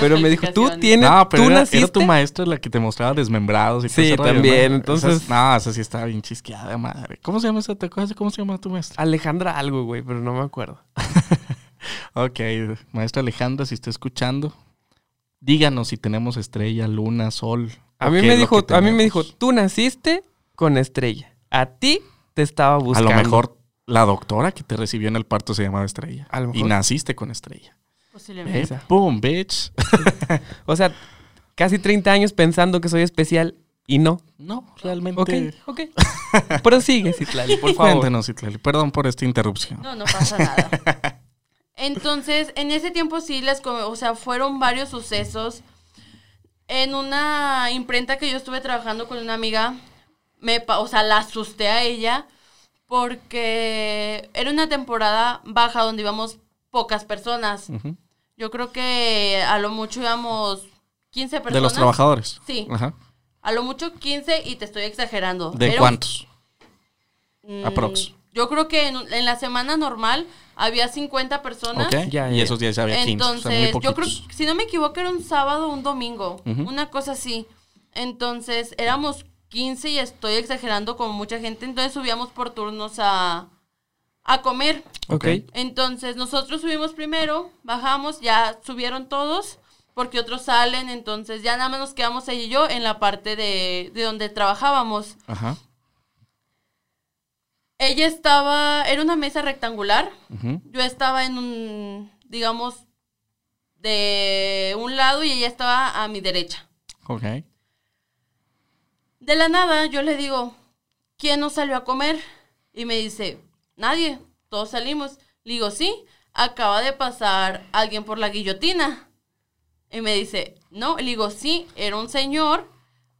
pero me dijo, tú calificaciones". tienes, No, pero tú era, naciste. era tu maestra la que te mostraba desmembrados y Sí, ¿no? también, Esa- entonces- no, esa sí estaba bien chisqueada, madre. ¿Cómo se llama esa? ¿Te acuerdas de cómo se llama tu maestra? Alejandra algo, güey, pero no me acuerdo. Ok, maestra Alejandra, si está escuchando, díganos si tenemos estrella, luna, sol. A mí me dijo, a mí me dijo, tú naciste con estrella. A ti te estaba A buscando. lo mejor la doctora que te recibió en el parto se llamaba Estrella. A lo Y naciste con Estrella. Posiblemente. ¿Eh? Boom, bitch. O sea, casi 30 años pensando que soy especial y no. No, realmente. Ok, ok. Prosigue, Citlali, por favor. Cuéntanos, Citlali. Perdón por esta interrupción. No, no pasa nada. Entonces, en ese tiempo sí come- o sea, fueron varios sucesos. En una imprenta que yo estuve trabajando con una amiga, me, o sea, la asusté a ella porque era una temporada baja donde íbamos pocas personas. Yo creo que a lo mucho íbamos 15 personas. De los trabajadores. Sí. Ajá. A lo mucho 15 y te estoy exagerando. ¿De cuántos? Mm, Aprox. Yo creo que en, en la semana normal había 50 personas. Ok. Ya, y esos días había 15. o sea, muy Entonces, yo creo, si no me equivoco, era un sábado o un domingo. Una cosa así. Entonces, éramos 15 y estoy exagerando con mucha gente. Entonces, subíamos por turnos a, a comer. Ok. Entonces, nosotros subimos primero, bajamos, ya subieron todos, porque otros salen. Entonces, ya nada más nos quedamos ella y yo en la parte de, de donde trabajábamos. Ajá. Ella estaba, era una mesa rectangular. Yo estaba en un, digamos, de un lado y ella estaba a mi derecha. Ok. De la nada, yo le digo, ¿quién no salió a comer? Y me dice, nadie, todos salimos. Le digo, sí, acaba de pasar alguien por la guillotina. Y me dice, no, le digo, sí, era un señor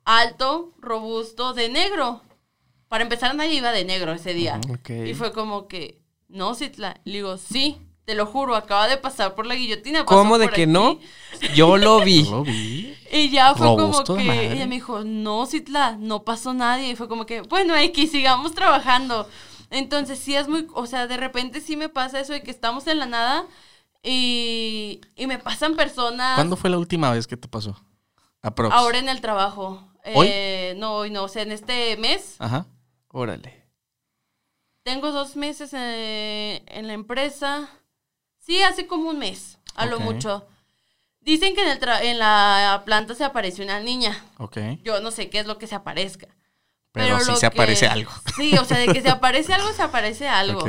alto, robusto, de negro. Para empezar, nadie iba de negro ese día. Y fue como que, no, Citla. Le digo, sí, te lo juro, acaba de pasar por la guillotina. pasó ¿Cómo de por que aquí". no? Yo lo vi. Yo lo vi. Y ya fue Robusto como que madre. ella me dijo, no, Citla, no pasó nadie. Y fue como que, bueno, X, sigamos trabajando. Entonces sí es muy, o sea, de repente sí me pasa eso de que estamos en la nada y, y me pasan personas ¿Cuándo fue la última vez que te pasó? Aprox. ahora en el trabajo. ¿Hoy? Eh, no, hoy no, o sea, en este mes Ajá. Órale. tengo dos meses eh, en la empresa. Sí, hace como un mes, a lo mucho. Dicen que en, el tra- en la planta se apareció una niña. Ok. Yo no sé qué es lo que se aparezca. Pero, sí se aparece algo. Sí, o sea, de que se aparece algo, se aparece algo. Ok.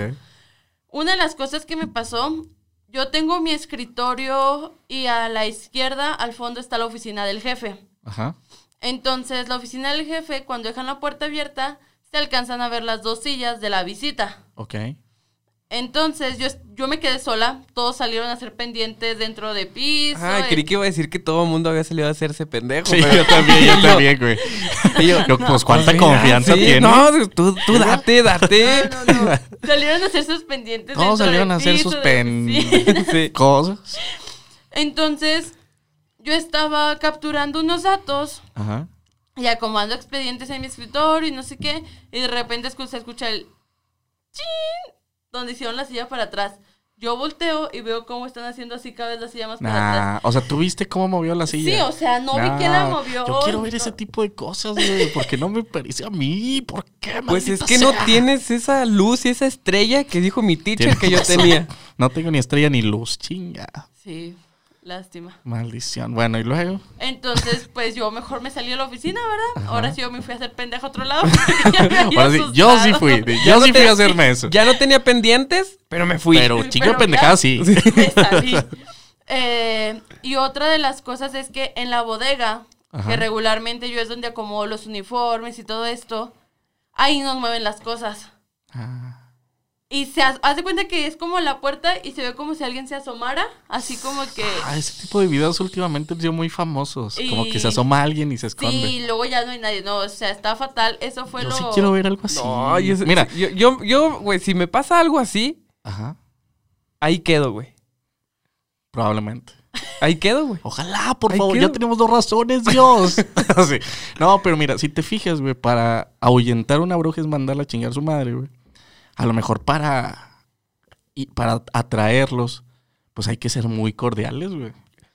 Una de las cosas que me pasó, yo tengo mi escritorio y a la izquierda, al fondo, está la oficina del jefe. Ajá. Entonces, la oficina del jefe, cuando dejan la puerta abierta, se alcanzan a ver las dos sillas de la visita. Ok. Entonces, yo, yo me quedé sola, todos salieron a hacer pendientes dentro de piso. Ay, eh, creí que iba a decir que todo el mundo había salido a hacerse pendejo. Sí, yo también, yo también, güey. y yo, Yo, pues, ¿cuánta mira, confianza sí, tiene? No, tú, tú date, date. No, no, no. Salieron a hacer sus pendientes. Todos salieron a hacer piso sus de- pen... sí. Sí. cosas. Entonces, yo estaba capturando unos datos Ajá. y acomodando expedientes en mi escritorio y no sé qué, y de repente escu- se escucha el chin, donde hicieron la silla para atrás. Yo volteo y veo cómo están haciendo así cada vez la silla más para atrás. Nah, o sea, ¿tú viste cómo movió la silla? Sí, o sea, no vi quién la movió. Yo quiero ver no. ese tipo de cosas, güey. Porque no me parece a mí. ¿Por qué? Pues es que no tienes esa luz y esa estrella que dijo mi teacher que yo razón. tenía. No tengo ni estrella ni luz. Chinga. Sí, lástima. Maldición. Bueno, y luego. Entonces, pues yo mejor me salí de la oficina, ¿verdad? Ajá. Ahora sí yo me fui a hacer pendeja a otro lado. Ahora sí, yo sí fui. Yo no sí fui a hacerme eso. Ya no tenía pendientes, pero me fui. Pero de pero pendejada ya- sí. Me salí. Eh, y otra de las cosas es que en la bodega, Ajá. que regularmente yo es donde acomodo los uniformes y todo esto, ahí nos mueven las cosas. Ah, Y se ha- hace cuenta que es como la puerta y se ve como si alguien se asomara, así como que... Ah, ese tipo de videos últimamente han sido muy famosos. Como que se asoma alguien y se Sí, esconde. y luego ya no hay nadie. No, o sea, está fatal. Eso fue Yo lo... sí quiero ver algo así. No, yo, Mira. yo, yo, yo, güey, si me pasa algo así, Ajá. ahí quedo, güey. Probablemente. Ahí quedo, güey. Ojalá, por Ahí favor. quedo. Ya tenemos dos razones, Dios. Sí. No, pero mira, si te fijas, güey, para ahuyentar a una bruja es mandarla a chingar a su madre, güey. A lo mejor para. Y para atraerlos, pues hay que ser muy cordiales, güey.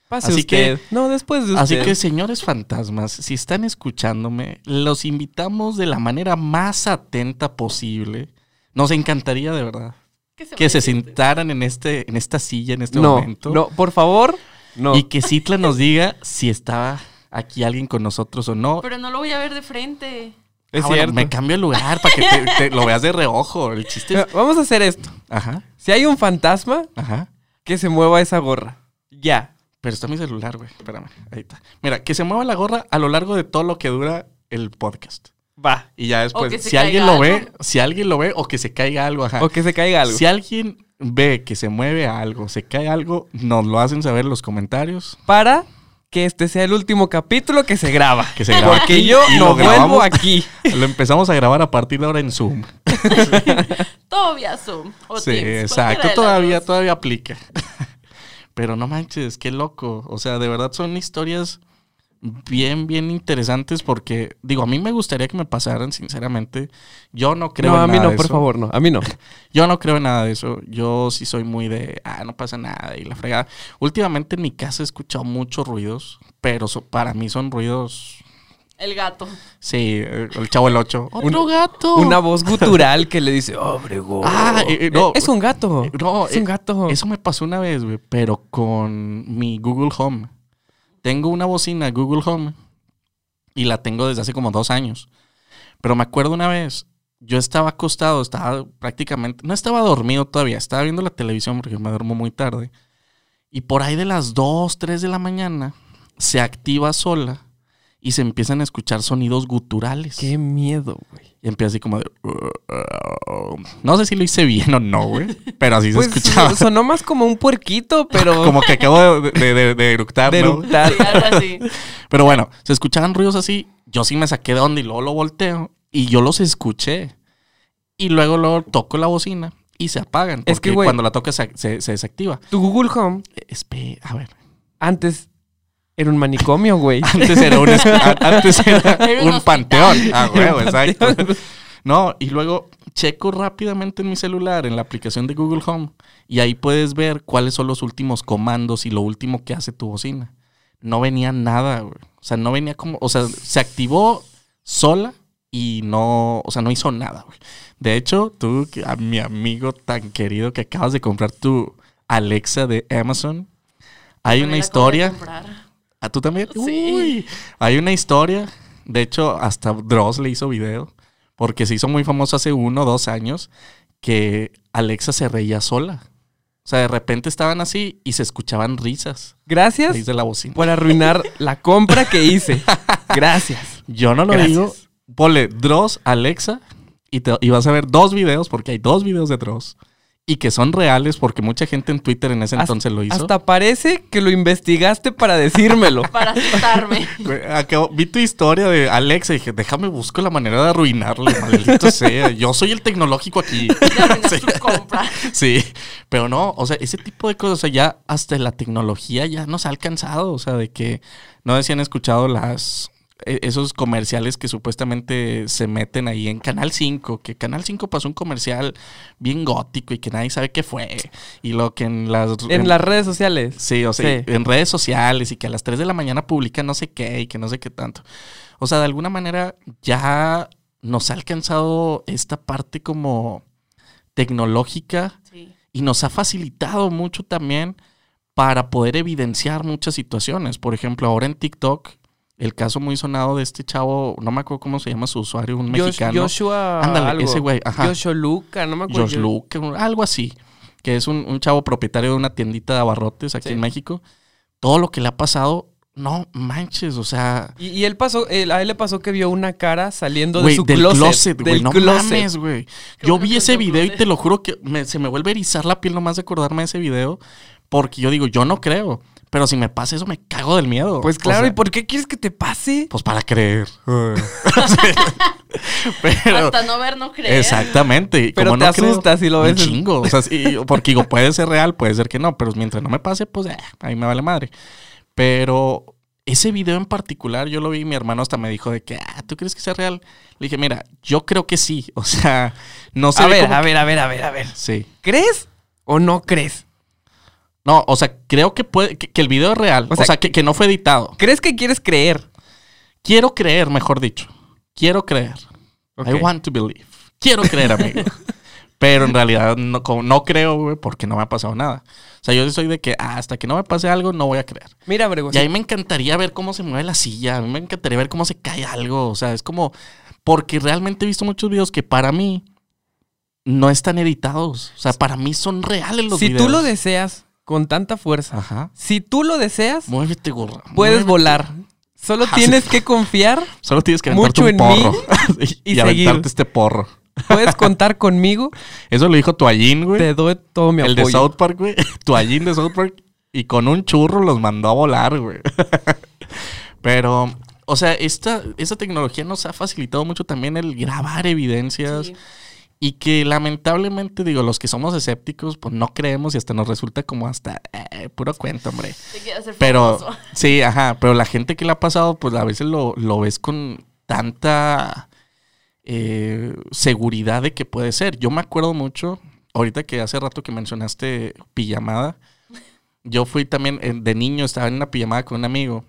Pase Así usted. que- no, después de usted. Así que, señores fantasmas, si están escuchándome, los invitamos de la manera más atenta posible. Nos encantaría, de verdad, que se, que se siente. sentaran en, este, en esta silla en este no, momento. no, por favor, no. Y que Citla nos diga si estaba aquí alguien con nosotros o no. Pero no lo voy a ver de frente. Es Ah, bueno, cierto. me cambio el lugar para que te, te lo veas de reojo. El chiste es... Vamos a hacer esto. Ajá, Si hay un fantasma, ajá. que se mueva esa gorra. Ya. Pero está mi celular, güey. Espérame. Ahí está. Mira, que se mueva la gorra a lo largo de todo lo que dura el podcast. Va. Y ya después, si alguien lo ve, si alguien lo ve o que se caiga algo, ajá. O que se caiga algo. Si alguien ve que se mueve algo, se cae algo, nos lo hacen saber en los comentarios. Para que este sea el último capítulo que se graba. Que se graba Porque aquí yo y no lo vuelvo aquí. Lo empezamos a grabar a partir de ahora en Zoom. Todo vía Zoom. O Sí, Teams, exacto. Todavía, todavía aplica. Pero no manches, qué loco. O sea, de verdad son historias bien, bien interesantes porque, digo, a mí me gustaría que me pasaran, sinceramente. Yo no creo No, en a mí nada no, por eso. favor, no. A mí no. Yo no creo en nada de eso. Yo sí soy muy de, ah, no pasa nada y la fregada. Últimamente en mi casa he escuchado muchos ruidos, pero so- para mí son ruidos, El gato. sí, el chavo el 8. ¡Otro gato! Una voz gutural que le dice, Ábrego. Ah, eh, eh, no. Es un gato. Eh, No, es un eh, gato. Eso me pasó una vez, güey, pero con mi Google Home. Tengo una bocina Google Home y la tengo desde hace como dos años. Pero me acuerdo una vez, yo estaba acostado, estaba prácticamente, no estaba dormido todavía, estaba viendo la televisión porque me duermo muy tarde. Y por ahí de las 2, 3 de la mañana se activa sola y se empiezan a escuchar sonidos guturales. Qué miedo, güey. Y empieza así como de... No sé si lo hice bien o no, güey. Pero así Pues se escuchaba. so- sonó más como un puerquito, pero. Como que acabo de, de, de- de eructar, de ¿no? eructar. Sí, algo así. Pero bueno, se escuchaban ruidos así. Yo sí me saqué de onda y luego lo volteo. Y yo los escuché. Y luego, luego toco la bocina y se apagan. Porque Es que, güey- cuando la toca se, se- se desactiva. Tu Google Home Eh, Espe- a ver. antes era un manicomio, güey. Antes era un, es- a- antes era Era un un hospital. panteón. Ah, huevo, Un exacto. No, y luego checo rápidamente en mi celular, en la aplicación de Google Home, y ahí puedes ver cuáles son los últimos comandos y lo último que hace tu bocina. No venía nada, güey. O sea, no venía como, o sea, se activó sola y no, o sea, no hizo nada, güey. De hecho, tú, a mi amigo tan querido que acabas de comprar tu Alexa de Amazon, hay una historia. ¿A tú también? Sí. Uy, hay una historia. De hecho, hasta Dross le hizo video. Porque se hizo muy famoso hace uno o dos años que Alexa se reía sola. O sea, de repente estaban así y se escuchaban risas. Gracias Risas de la bocina. por arruinar la compra que hice. Gracias. Yo no lo Gracias. digo. Ponle Dross, Alexa y, te- y vas a ver dos videos porque hay dos videos de Dross. Y que son reales porque mucha gente en Twitter en ese Hasta- entonces lo hizo. Hasta parece que lo investigaste para decírmelo. Para asustarme. Acabo- vi tu historia de Alexa y dije, déjame busco la manera de arruinarle, maldito sea. Yo soy el tecnológico aquí. Sí. su compra. Sí, pero no, o sea, ese tipo de cosas, o sea, ya hasta la tecnología ya nos ha alcanzado, o sea, de que no sé si han escuchado las esos comerciales que supuestamente se meten ahí en Canal 5, que Canal 5 pasó un comercial bien gótico y que nadie sabe qué fue, y lo que en las En las redes sociales. Sí, o sea, Sí. en redes sociales y que a las 3 de la mañana publican no sé qué y que no sé qué tanto. O sea, de alguna manera ya nos ha alcanzado esta parte como tecnológica Sí. y nos ha facilitado mucho también para poder evidenciar muchas situaciones. Por ejemplo, ahora en TikTok, el caso muy sonado de este chavo, no me acuerdo cómo se llama su usuario, un Josh- mexicano. Joshua. Ándale, algo. ese güey, ajá. Joshua Luca, no me acuerdo. George Luke, algo así, que es un, un chavo propietario de una tiendita de abarrotes aquí Sí. en México. Todo lo que le ha pasado, no manches, o sea, Y, y él pasó, él- a él le pasó que vio una cara saliendo güey, de su del closet. closet, güey, del no closet. mames, güey. Yo vi ese video y te lo juro que me- se me vuelve a erizar la piel nomás de acordarme de ese video, porque yo digo, yo no creo, pero si me pasa eso me cago del miedo. Pues O claro, sea, ¿y por qué quieres que te pase? Pues para creer. pero, Hasta no ver, no creer. Exactamente. y Pero como te no creo, asustas si lo ves Un chingo. O sea, sí, porque digo, puede ser real, puede ser que no, pero mientras no me pase, pues eh, ahí me vale madre. Pero ese video en particular, yo lo vi y mi hermano hasta me dijo de que, ah, ¿tú crees que sea real? Le dije, mira, yo creo que sí. O sea, no sé. A ver, a ver, a ver, a ver, a ver. Sí. ¿Crees o no crees? No, o sea, creo que puede, que, que el video es real. O O sea, sea, que, que no fue editado. ¿Crees que quieres creer? Quiero creer, mejor dicho. Quiero creer. I want to believe. Quiero creer, amigo. Pero en realidad no, no creo, güey, porque no me ha pasado nada. O sea, yo soy de que ah, hasta que no me pase algo, no voy a creer. Mira, Brego, Y a mí me encantaría ver cómo se mueve la silla. A mí me encantaría ver cómo se cae algo. O sea, es como. Porque realmente he visto muchos videos que para mí no están editados. O sea, para mí son reales los si videos. tú lo deseas con tanta fuerza, Ajá. si tú lo deseas, Muévete, gorra. puedes muévete. volar. Solo Ah, tienes que confiar, Solo tienes que Mucho un en porro. mí y, y y aventarte seguir. este porro. puedes contar conmigo, Eso lo dijo Tuallín, güey. te doy todo mi El apoyo. de South Park, güey. Tuallín de South Park. Y con un churro los mandó a volar, güey. Pero, o sea, esta, esta tecnología nos ha facilitado mucho también el grabar evidencias. Sí. Y que lamentablemente, digo, los que somos escépticos, pues no creemos y hasta nos resulta como hasta eh, puro cuento, hombre. Te Pero, famoso. sí, ajá, pero la gente que le ha pasado, pues a veces lo, lo ves con tanta eh, seguridad de que puede ser. Yo me acuerdo mucho, ahorita que hace rato que mencionaste pijamada, yo fui también, eh, de niño estaba en una pijamada con un amigo.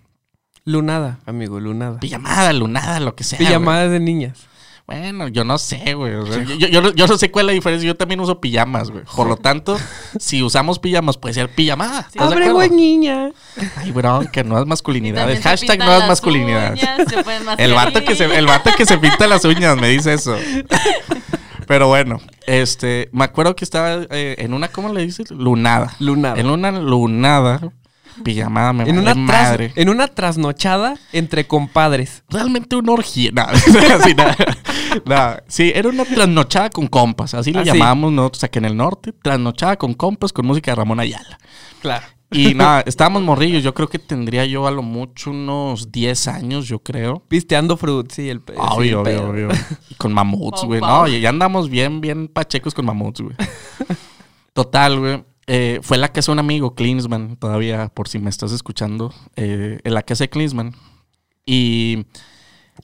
Lunada, amigo, lunada. Pijamada, lunada, lo que sea. güey. Pijamadas de niñas. Bueno, yo no sé, güey. o sea, yo, yo no- yo no sé cuál es la diferencia. Yo también uso pijamas, güey. Por lo tanto, si usamos pijamas, puede ser pijamada. ¿Estás de Abrego acuerdo? es niña. Ay, bronca, nuevas Y masculinidades. Hashtag nuevas masculinidades. uñas, El vato, que se, el vato que se pinta las uñas me dice eso. Pero bueno, este, me acuerdo que estaba eh, en una, ¿cómo le dices? Lunada. Lunada. En una lunada, pijamada, me En una, tras- madre. en una trasnochada entre compadres. Realmente una orgía. Nada, así, nada. Nada. Sí, era una trasnochada con compas. Así le Ah, llamábamos nosotros aquí en el norte. Trasnochada con compas con música de Ramón Ayala. Claro. Y nada, estábamos morrillos. Yo creo que tendría yo a lo mucho unos 10 años, yo creo. Pisteando fruit, sí, el pe- sí, Obvio, el obvio, obvio. Y con mamuts, güey. pau. No, y ya andamos bien, bien pachecos con mamuts, güey. Total, güey. Eh, fue la casa de un amigo, Klinsman, todavía, por si me estás escuchando. eh, en la casa de Klinsman. Y.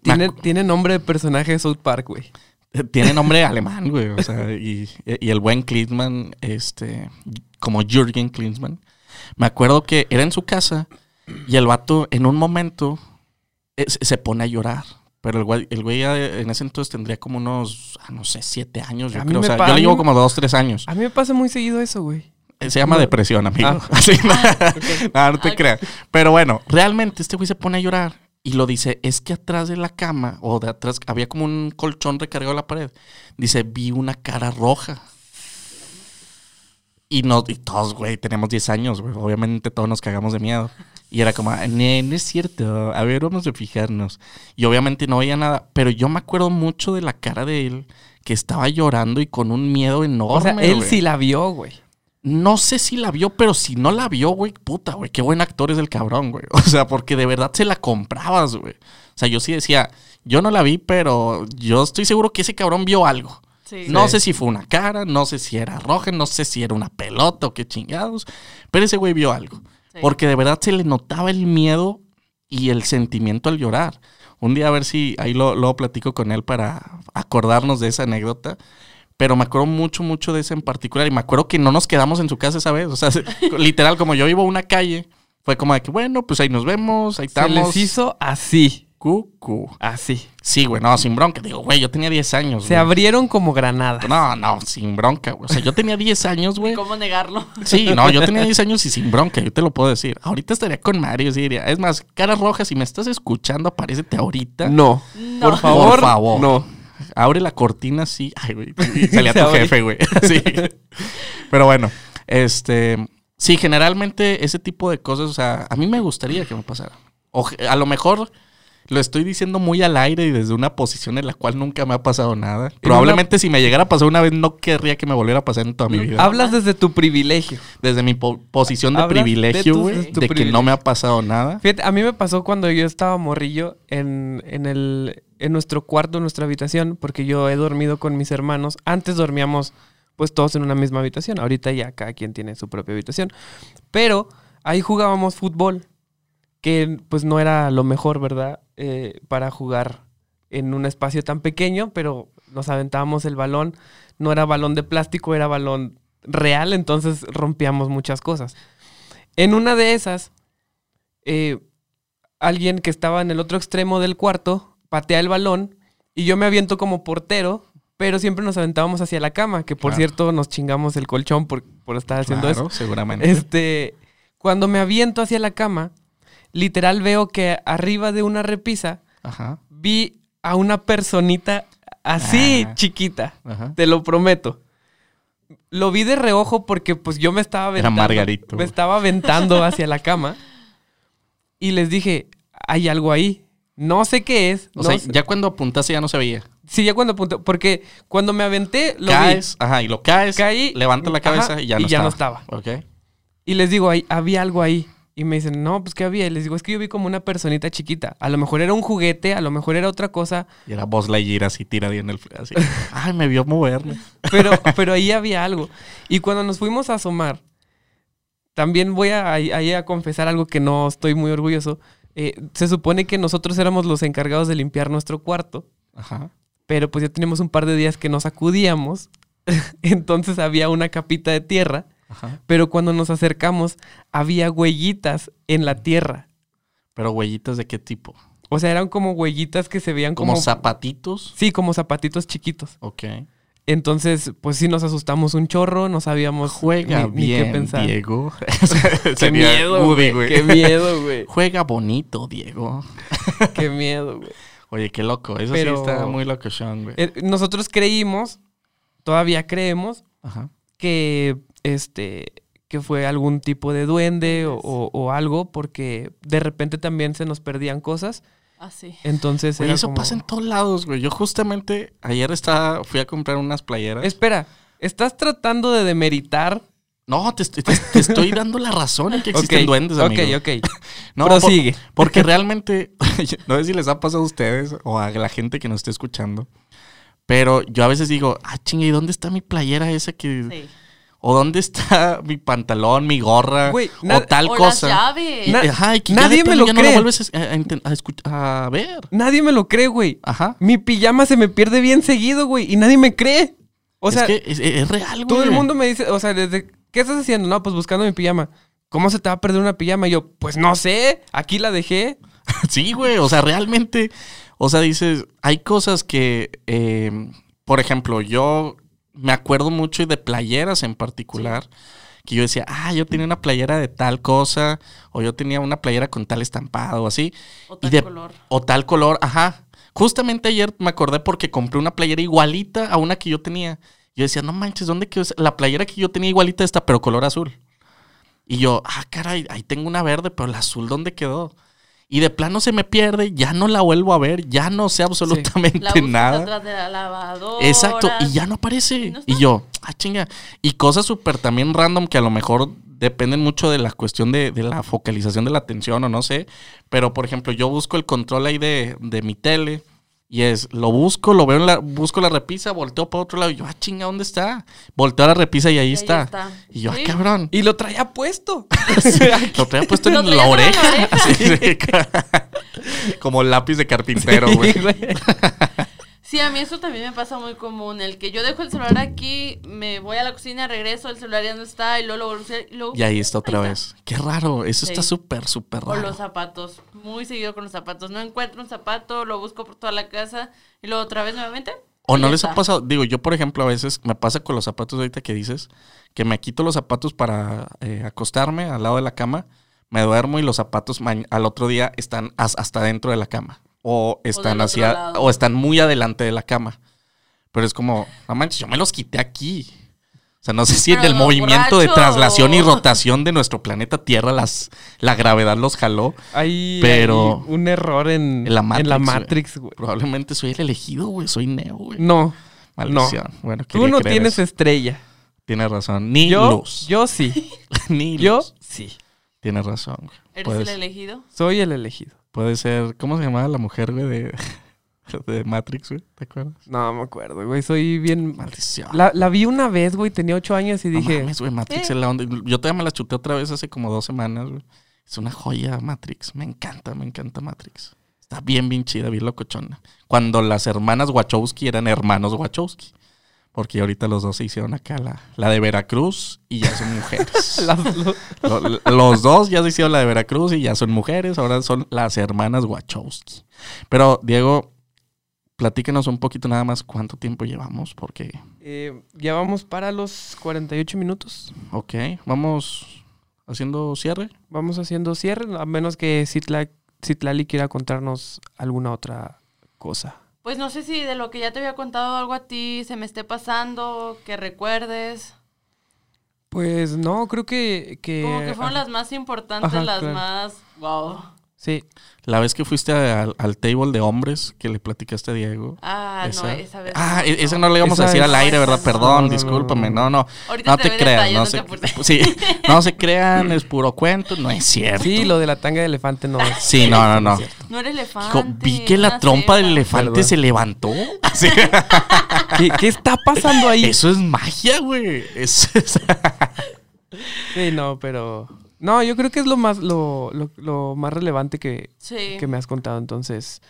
Tiene, tiene nombre de personaje de South Park, güey. Tiene nombre alemán, güey. O sea, y, y el buen Klinsmann, este, como Jürgen Klinsmann. Me acuerdo que era en su casa y el vato en un momento eh, se pone a llorar. Pero el güey, el güey ya en ese entonces tendría como unos, ah, no sé, siete años, yo A creo. O sea, yo le llevo como dos, tres años. A mí me pasa muy seguido eso, güey. Eh, Se llama depresión, amigo. Ah. Así, no, no te Ok. creas. Pero bueno, realmente este güey se pone a llorar y lo dice, es que atrás de la cama o de atrás había como un colchón recargado en la pared. Dice, vi una cara roja. Y, no, y todos, güey, tenemos 10 años, güey. Obviamente todos nos cagamos de miedo. Y era como, "Ah, "Ne, no es cierto. A ver, vamos a fijarnos. Y obviamente no veía nada. Pero yo me acuerdo mucho de la cara de él, que estaba llorando y con un miedo enorme. O sea, él sí la vio, güey. No sé si la vio, pero si no la vio, güey, puta, güey, qué buen actor es el cabrón, güey. O sea, porque de verdad se la comprabas, güey. O sea, yo sí decía, yo no la vi, pero yo estoy seguro que ese cabrón vio algo. Sí. No sé si fue una cara, no sé si era roja, no sé si era una pelota o qué chingados, pero ese güey vio algo. Sí. Porque de verdad se le notaba el miedo y el sentimiento al llorar. Un día a ver si ahí lo, lo platico con él para acordarnos de esa anécdota. Pero me acuerdo mucho, mucho de esa en particular. Y me acuerdo que no nos quedamos en su casa esa vez. O sea, se- literal, como yo vivo en una calle, fue como de que, bueno, pues ahí nos vemos, ahí Se estamos. les hizo así. Cucu. Así. Sí, güey, no, sin bronca. Digo, güey, yo tenía 10 años. Se güey. abrieron como granadas. No, no, sin bronca, güey. O sea, yo tenía 10 años, güey. ¿Cómo negarlo? Sí, no, yo tenía 10 años y sin bronca, yo te lo puedo decir. Ahorita estaría con Mario, sí diría. Es más, cara roja, si me estás escuchando, aparécete ahorita. No. No. Por favor. Por favor. No. Abre la cortina, sí. Ay, güey. Salía tu jefe, güey. Sí. Pero bueno, este. Sí, generalmente ese tipo de cosas, o sea, a mí me gustaría que me pasara. O a lo mejor lo estoy diciendo muy al aire y desde una posición en la cual nunca me ha pasado nada. Probablemente si me llegara a pasar una vez, no querría que me volviera a pasar en toda mi vida. Hablas desde tu privilegio. Desde mi po- posición de privilegio, tu- güey, de que no me ha pasado nada. Fíjate, a mí me pasó cuando yo estaba morrillo en, en, el, en nuestro cuarto, en nuestra habitación, porque yo he dormido con mis hermanos. Antes dormíamos pues todos en una misma habitación. Ahorita ya cada quien tiene su propia habitación. Pero ahí jugábamos fútbol, que pues no era lo mejor, ¿verdad? Eh, para jugar en un espacio tan pequeño, pero nos aventábamos el balón. No era balón de plástico, era balón real, entonces rompíamos muchas cosas. En una de esas, eh, alguien que estaba en el otro extremo del cuarto patea el balón y yo me aviento como portero, pero siempre nos aventábamos hacia la cama, que por Claro. cierto nos chingamos el colchón por, por estar haciendo Claro, eso. seguramente. Este, cuando me aviento hacia la cama, literal veo que arriba de una repisa Ajá, vi a una personita así Ah. chiquita, ajá. te lo prometo. Lo vi de reojo porque pues yo me estaba Era aventando. Margarito. Me estaba aventando hacia la cama. Y les dije, hay algo ahí. No sé qué es. O no sea, sé- ya cuando apuntaste ya no se veía. Sí, ya cuando apunté. Porque cuando me aventé, lo caes, ajá, y lo caes, Caí, levanta la cabeza ajá, y ya y no ya no estaba. estaba. Ok. vi. Y les digo, ahí, había algo ahí. Y me dicen, no, pues ¿qué había? Y les digo, es que yo vi como una personita chiquita. A lo mejor era un juguete, a lo mejor era otra cosa, Y era Buzz Lightyear así tirada en el... Así. Ay, me vio moverme. pero, pero ahí había algo. Y cuando nos fuimos a asomar, también voy a, ahí a confesar algo que no estoy muy orgulloso. Eh, se supone que nosotros éramos los encargados de limpiar nuestro cuarto, Ajá. pero pues ya teníamos un par de días que nos sacudíamos. Entonces había una capita de tierra, Ajá. pero cuando nos acercamos había huellitas en la tierra. Pero huellitas de qué tipo? O sea, eran como huellitas que se veían Como, como... zapatitos. Sí, como zapatitos chiquitos. Ok. Entonces, pues sí nos asustamos un chorro, no sabíamos Juega ni, ni bien, qué pensar. Diego. Qué miedo, Woody, güey. Qué miedo, güey. Juega bonito, Diego. Qué miedo, güey. Oye, qué loco. Eso Pero- sí está muy loco, Sean, güey. Eh, Nosotros creímos, todavía creemos, Ajá. que este que fue algún tipo de duende o, o- o algo, porque de repente también se nos perdían cosas. Así. Entonces Oye, era eso como- pasa en todos lados, güey. Yo justamente ayer estaba, fui a comprar unas playeras. Espera, ¿estás tratando de demeritar? No, te, te- te estoy dando la razón en que existen duendes, amigo. Ok, ok. No, por- Prosigue. porque realmente, no sé si les ha pasado a ustedes o a la gente que nos esté escuchando, pero yo a veces digo, ah, chinga, ¿y dónde está mi playera esa que... Sí. O dónde está mi pantalón, mi gorra, Güey, o tal o cosa. las llaves. Na- ajá, que nadie me lo ya no cree. vuelves a, a a ver. Nadie me lo cree, güey. Ajá. Mi pijama se me pierde bien seguido, güey, y nadie me cree. O sea, es que es, es real, güey. todo el mundo me dice, o sea, desde ¿qué estás haciendo? No, pues buscando mi pijama. ¿Cómo se te va a perder una pijama? Y yo, pues no sé, aquí la dejé. Sí, güey, o sea, realmente, o sea, dices, hay cosas que, eh, por ejemplo, yo me acuerdo mucho de playeras en particular, que yo decía, ah, yo tenía una playera de tal cosa, o yo tenía una playera con tal estampado, o así, O y tal de- color. o tal color, ajá. Justamente ayer me acordé porque compré una playera igualita a una que yo tenía. Yo decía, no manches, ¿dónde quedó esa? La playera que yo tenía igualita esta, pero color azul. Y yo, ah, caray, ahí tengo una verde, pero la azul, ¿dónde quedó? Y de plano se me pierde, ya no la vuelvo a ver, ya no sé absolutamente La buscas nada. atrás de la lavadora. Exacto, y ya no aparece. No. Y yo, ah, chinga. Y cosas súper también random que a lo mejor dependen mucho de la cuestión de, de la focalización de la atención o no sé. Pero, por ejemplo, yo busco el control ahí de, de mi tele y es, lo busco, lo veo en la, busco la repisa, volteo para otro lado y yo, ah, chinga, ¿dónde está? Volteo a la repisa y ahí Y ahí está. está. Y yo, Sí. ah, cabrón. Y lo traía puesto. Lo traía puesto Lo en la en la oreja. Sí, sí. Como lápiz de carpintero, güey. Sí, a mí eso también me pasa muy común. El que yo dejo el celular aquí, me voy a la cocina, regreso, el celular ya no está y luego lo luego... Y ahí está otra Ahí vez. Qué raro. Eso Sí. está súper, súper O raro. los zapatos. Muy seguido con los zapatos. No encuentro un zapato, lo busco por toda la casa y luego otra vez nuevamente. O no les ha pasado, digo, yo por ejemplo a veces me pasa con los zapatos ahorita que dices, que me quito los zapatos para eh, acostarme al lado de la cama, me duermo y los zapatos al otro día están as- hasta dentro de la cama. O están hacia, o están muy adelante de la cama. Pero es como, no manches, yo me los quité aquí. O sea, no sé si Pero del movimiento de traslación y rotación de nuestro planeta Tierra, las, la gravedad los jaló. Hay, Pero- hay un error en, En la Matrix, en la güey. Matrix, güey. Probablemente soy el elegido, güey. Soy Neo, güey. No, Maldición. Bueno, tú no tienes eso. estrella. Tienes razón. Ni Yo, luz. yo sí. Ni Yo luz. sí. Tienes razón. güey. ¿Eres el elegido? Soy el elegido. puede ser. ¿Cómo se llamaba la mujer, güey, de, de Matrix, güey? ¿Te acuerdas? No me acuerdo, güey. Soy bien. Maldición. La, la vi una vez, güey. Tenía ocho años y No dije. mames, güey, Matrix eh. es la onda. Yo todavía me la chuté otra vez hace como dos semanas, güey. Es una joya Matrix. Me encanta, me encanta Matrix. Está bien, bien chida, bien locochona. Cuando las hermanas Wachowski eran hermanos Wachowski. Porque ahorita los dos se hicieron acá la, la de Veracruz y ya son mujeres. las- los dos ya se hicieron la de Veracruz y ya son mujeres, ahora son las hermanas Wachowski. Pero, Diego, platícanos un poquito nada más cuánto tiempo llevamos, porque, eh, ya vamos para los 48 minutos. ok, vamos haciendo cierre. Vamos haciendo cierre, a menos que Citla, Citlali quiera contarnos alguna otra cosa. Pues no sé si de lo que ya te había contado algo a ti se me esté pasando, que recuerdes. Pues no, creo que. que Como que fueron ajá. las más importantes, Ajá, las claro. más... Wow. Sí. La vez que fuiste al, al table de hombres que le platicaste a Diego. Ah, no, esa vez. Ah, no. e- esa no le íbamos a Esa decir al aire, ¿verdad? No, Perdón, discúlpame. no. No, no. Ahorita No te te creas, no se, sí, no se crean, es puro cuento, no es cierto. Sí, lo de la tanga de elefante no es. Sí, no, no, no. No era elefante. Dijo, vi que la trompa del elefante Perdón. se levantó. Así. ¿Qué, qué está pasando ahí? Eso es magia, güey. Eso es- Sí, no, pero. No, yo creo que es lo más, lo, lo- lo más relevante que, Sí. que me has contado. Entonces,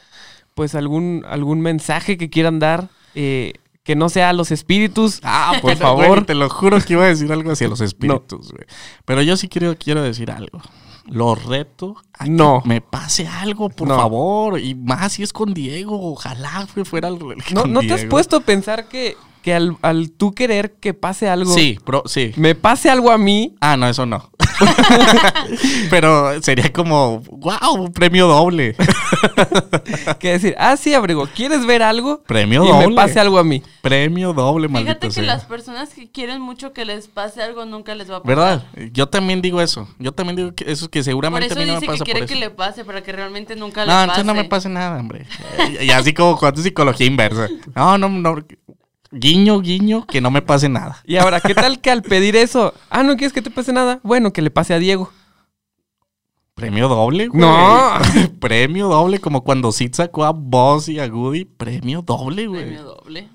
pues algún, algún mensaje que quieran dar, eh, que no sea a los espíritus. Ah, por favor. güey, te lo juro que iba a decir algo hacia los espíritus, güey. Pero yo sí quiero, quiero decir algo. Lo reto a que No. me pase algo, por No. favor. Y más si es con Diego. Ojalá güey, fuera el, ¿No, ¿no te has puesto a pensar que, que al, al tú querer que pase algo, Sí, sí. me pase algo a mí? Ah, no, eso no. Pero sería como, wow, un premio doble. Que decir, ah, sí, Abrego, ¿quieres ver algo? Premio y doble. me pase algo a mí. Premio doble, maldito Fíjate que sea. las personas que quieren mucho que les pase algo nunca les va a pasar. ¿Verdad? Yo también digo eso. Yo también digo que eso que Por seguramente eso a mí no me dice que pasa quiere por que eso. le pase, para que realmente nunca No, le pase. entonces no me pase nada, hombre. Y, y así como cuando psicología inversa. No, no, no. Guiño, guiño, que no me pase nada. Y ahora, ¿qué tal que al pedir eso, ah, no quieres que te pase nada? Bueno, que le pase a Diego. Premio doble, güey. No. Premio doble, como cuando Sid sacó a Boss y a Goody. Premio doble, güey. Premio doble.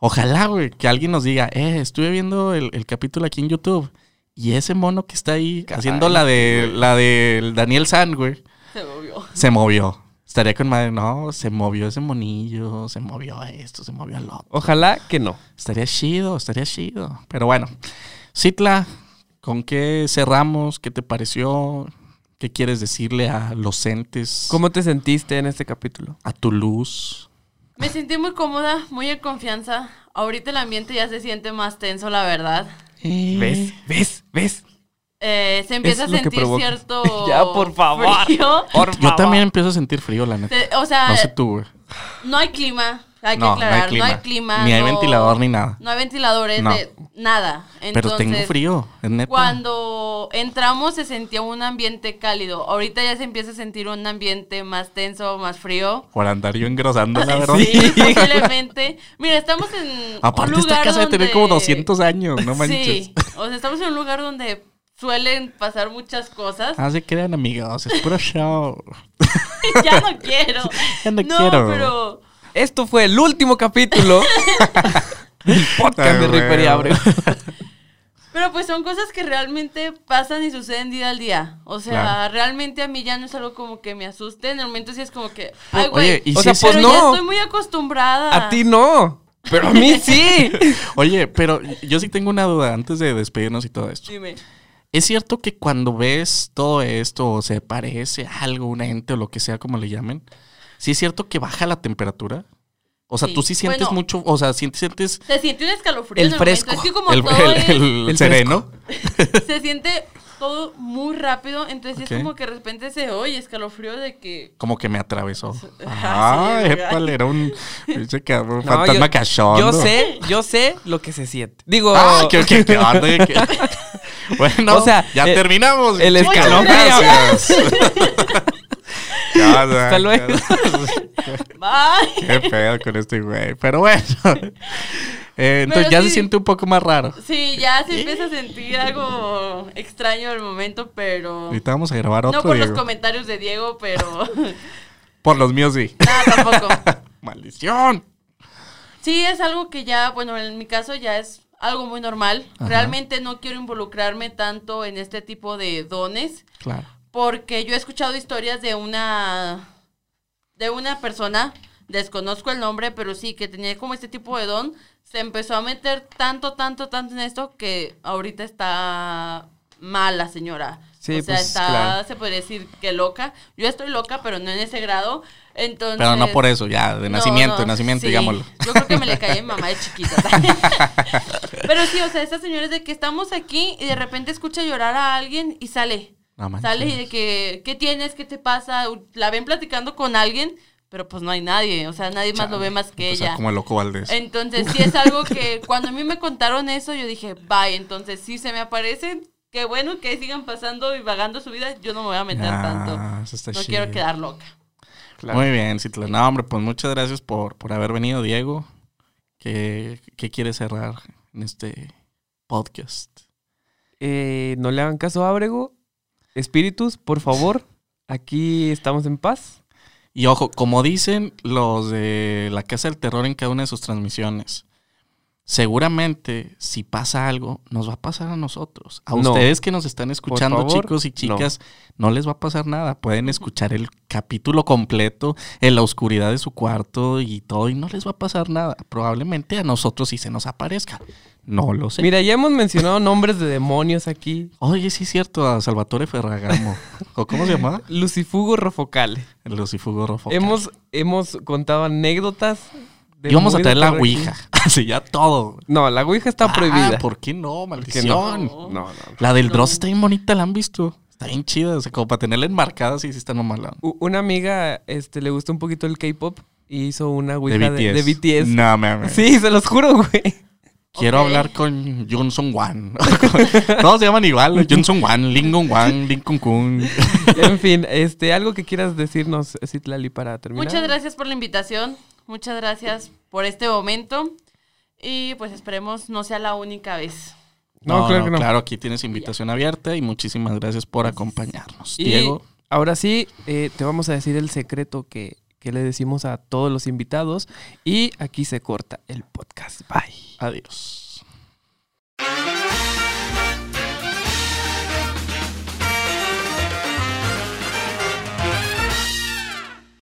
Ojalá, güey, que alguien nos diga, eh, estuve viendo el, el capítulo aquí en YouTube. Y ese mono que está ahí haciendo la de la del Daniel San, güey, Se movió. se movió. Estaría con madre, no, se movió ese monillo, se movió esto, se movió el otro. Ojalá que no. Estaría chido, estaría chido. Pero bueno, Citla, ¿con qué cerramos? ¿Qué te pareció? ¿Qué quieres decirle a los entes? ¿Cómo te sentiste en este capítulo? A tu luz. Me sentí muy cómoda, muy en confianza. Ahorita el ambiente ya se siente más tenso, la verdad. ¿Ves? ¿Ves? ¿Ves? Eh, se empieza a Es sentir cierto. Ya, por favor. frío. Por Yo favor. también empiezo a sentir frío, la neta. Se- o sea, No sé tú, güey. no hay clima. Hay que No, no hay aclarar, no clima. hay clima. Ni hay no- ventilador ni nada. No hay ventiladores, No. de nada. Pero tengo frío, es neta. Cuando entramos se sentía un ambiente cálido. Ahorita ya se empieza a sentir un ambiente más tenso, más frío. Por andar yo engrosando, la verdad. Sí, posiblemente. Mira, estamos en Aparte, un esta lugar casa de tener donde- como 200 años, no manches. Sí, o sea, estamos en un lugar donde suelen pasar muchas cosas. Ah, se crean amigos, es puro show. ya no quiero. Ya no quiero. pero Esto fue el último capítulo del podcast de Ripper y. Abrego. Pero pues son cosas que realmente pasan y suceden día al día. O sea, Claro. realmente a mí ya no es algo como que me asuste. En el momento sí es como que, ay, güey. Oye, y O si sea, pues pero no. ya estoy muy acostumbrada. A ti no, pero a mí sí. Oye, pero yo sí tengo una duda antes de despedirnos y todo esto. Dime. ¿Es cierto que cuando ves todo esto o se parece a algo, un ente o lo que sea como le llamen, sí es cierto que baja la temperatura? O sea, Sí. tú sí sientes Bueno. mucho, o sea, sientes, sientes Se siente un escalofrío El en el fresco. Es que como el, todo el- el el sereno. se siente todo muy rápido. Entonces Ok. es como que de repente se oye escalofrío de que... Como que me atravesó. Ah, sí, épale, era un, No, fantasma yo- cachondo. Yo sé, yo sé lo que se siente. Digo, Ah, ¿qué, qué, qué onda? ¿Qué? Bueno, O sea, ya el- terminamos. el gracias. Ya, ya, Hasta luego. Bye. Qué pedo con este güey. Pero bueno. Eh, entonces Pero ya sí. se siente un poco más raro. Sí, ya se empieza a sentir algo extraño al momento, pero... Ahorita vamos a grabar otro, No por Diego. los comentarios de Diego, pero... Por los míos sí. Nada, tampoco. Maldición. Sí, es algo que ya, bueno, en mi caso ya es algo muy normal. Ajá. Realmente no quiero involucrarme tanto en este tipo de dones, Claro. porque yo he escuchado historias de una de una persona, desconozco el nombre, pero sí que tenía como este tipo de don, se empezó a meter tanto, tanto, tanto en esto que ahorita está mal la señora. Sí, o sea, pues, está, claro. se puede decir que loca. Yo estoy loca, pero no en ese grado. Entonces, Pero no por eso, ya, de no, nacimiento, no, de nacimiento, sí. digámoslo. Yo creo que me le caí a mi mamá de chiquita. Pero sí, o sea, esta señora es de que estamos aquí y de repente escucha llorar a alguien y sale. No. Sale y de que, ¿qué tienes? ¿Qué te pasa? La ven platicando con alguien, pero pues no hay nadie. O sea, nadie más lo ve más que sea, ella. como el loco Valdés. Entonces, sí es algo que cuando a mí me contaron eso, yo dije, bye, entonces sí se me aparecen, qué bueno que sigan pasando y vagando su vida. Yo no me voy a meter Ah, tanto. eso está No chido. quiero quedar loca. Claro. Muy bien, Citlali. No, hombre, pues muchas gracias por, por haber venido, Diego. ¿Qué, qué quieres cerrar en este podcast? Eh, no le hagan caso a Ábrego. Espíritus, por favor. Aquí estamos en paz. Y ojo, como dicen los de la Casa del Terror en cada una de sus transmisiones, seguramente si pasa algo, nos va a pasar a nosotros. A No. ustedes que nos están escuchando, favor, chicos y chicas, no. les va a pasar nada. Pueden escuchar el capítulo completo en la oscuridad de su cuarto y todo, y no les va a pasar nada. Probablemente a nosotros sí se nos aparezca. No lo sé. Mira, ya hemos mencionado nombres de demonios aquí. Oye, sí es cierto, a Salvatore Ferragamo. ¿O cómo se llamaba? Lucifugo Rofocale. Lucifugo Rofocale. Hemos, hemos contado anécdotas. De Y vamos a traer de la. Ouija. Así ya todo. No, la Ouija está Ah, prohibida. ¿Por qué no? Maldición. no. No. No. La del. Dross está bien bonita, ¿la han visto? Está bien chida, o sea, como para tenerla enmarcada, sí, sí está. U- Una amiga este, le gustó un poquito el K-pop y hizo una De Ouija de, de BTS. BTS. No, mames. Sí, se los juro, güey. Quiero hablar con Johnson Wan. Todos se llaman igual. Johnson Wan, Lingon Wan, Lincoln Kun. En fin, este, algo que quieras decirnos, Citlali, para terminar. Muchas gracias por la invitación. Muchas gracias por este momento. Y pues esperemos no sea la única vez. No, claro que no. Claro, aquí tienes invitación abierta y muchísimas gracias por acompañarnos. Y Diego. ahora sí, eh, te vamos a decir el secreto que, que le decimos a todos los invitados. Y aquí se corta el podcast. Bye. Adiós.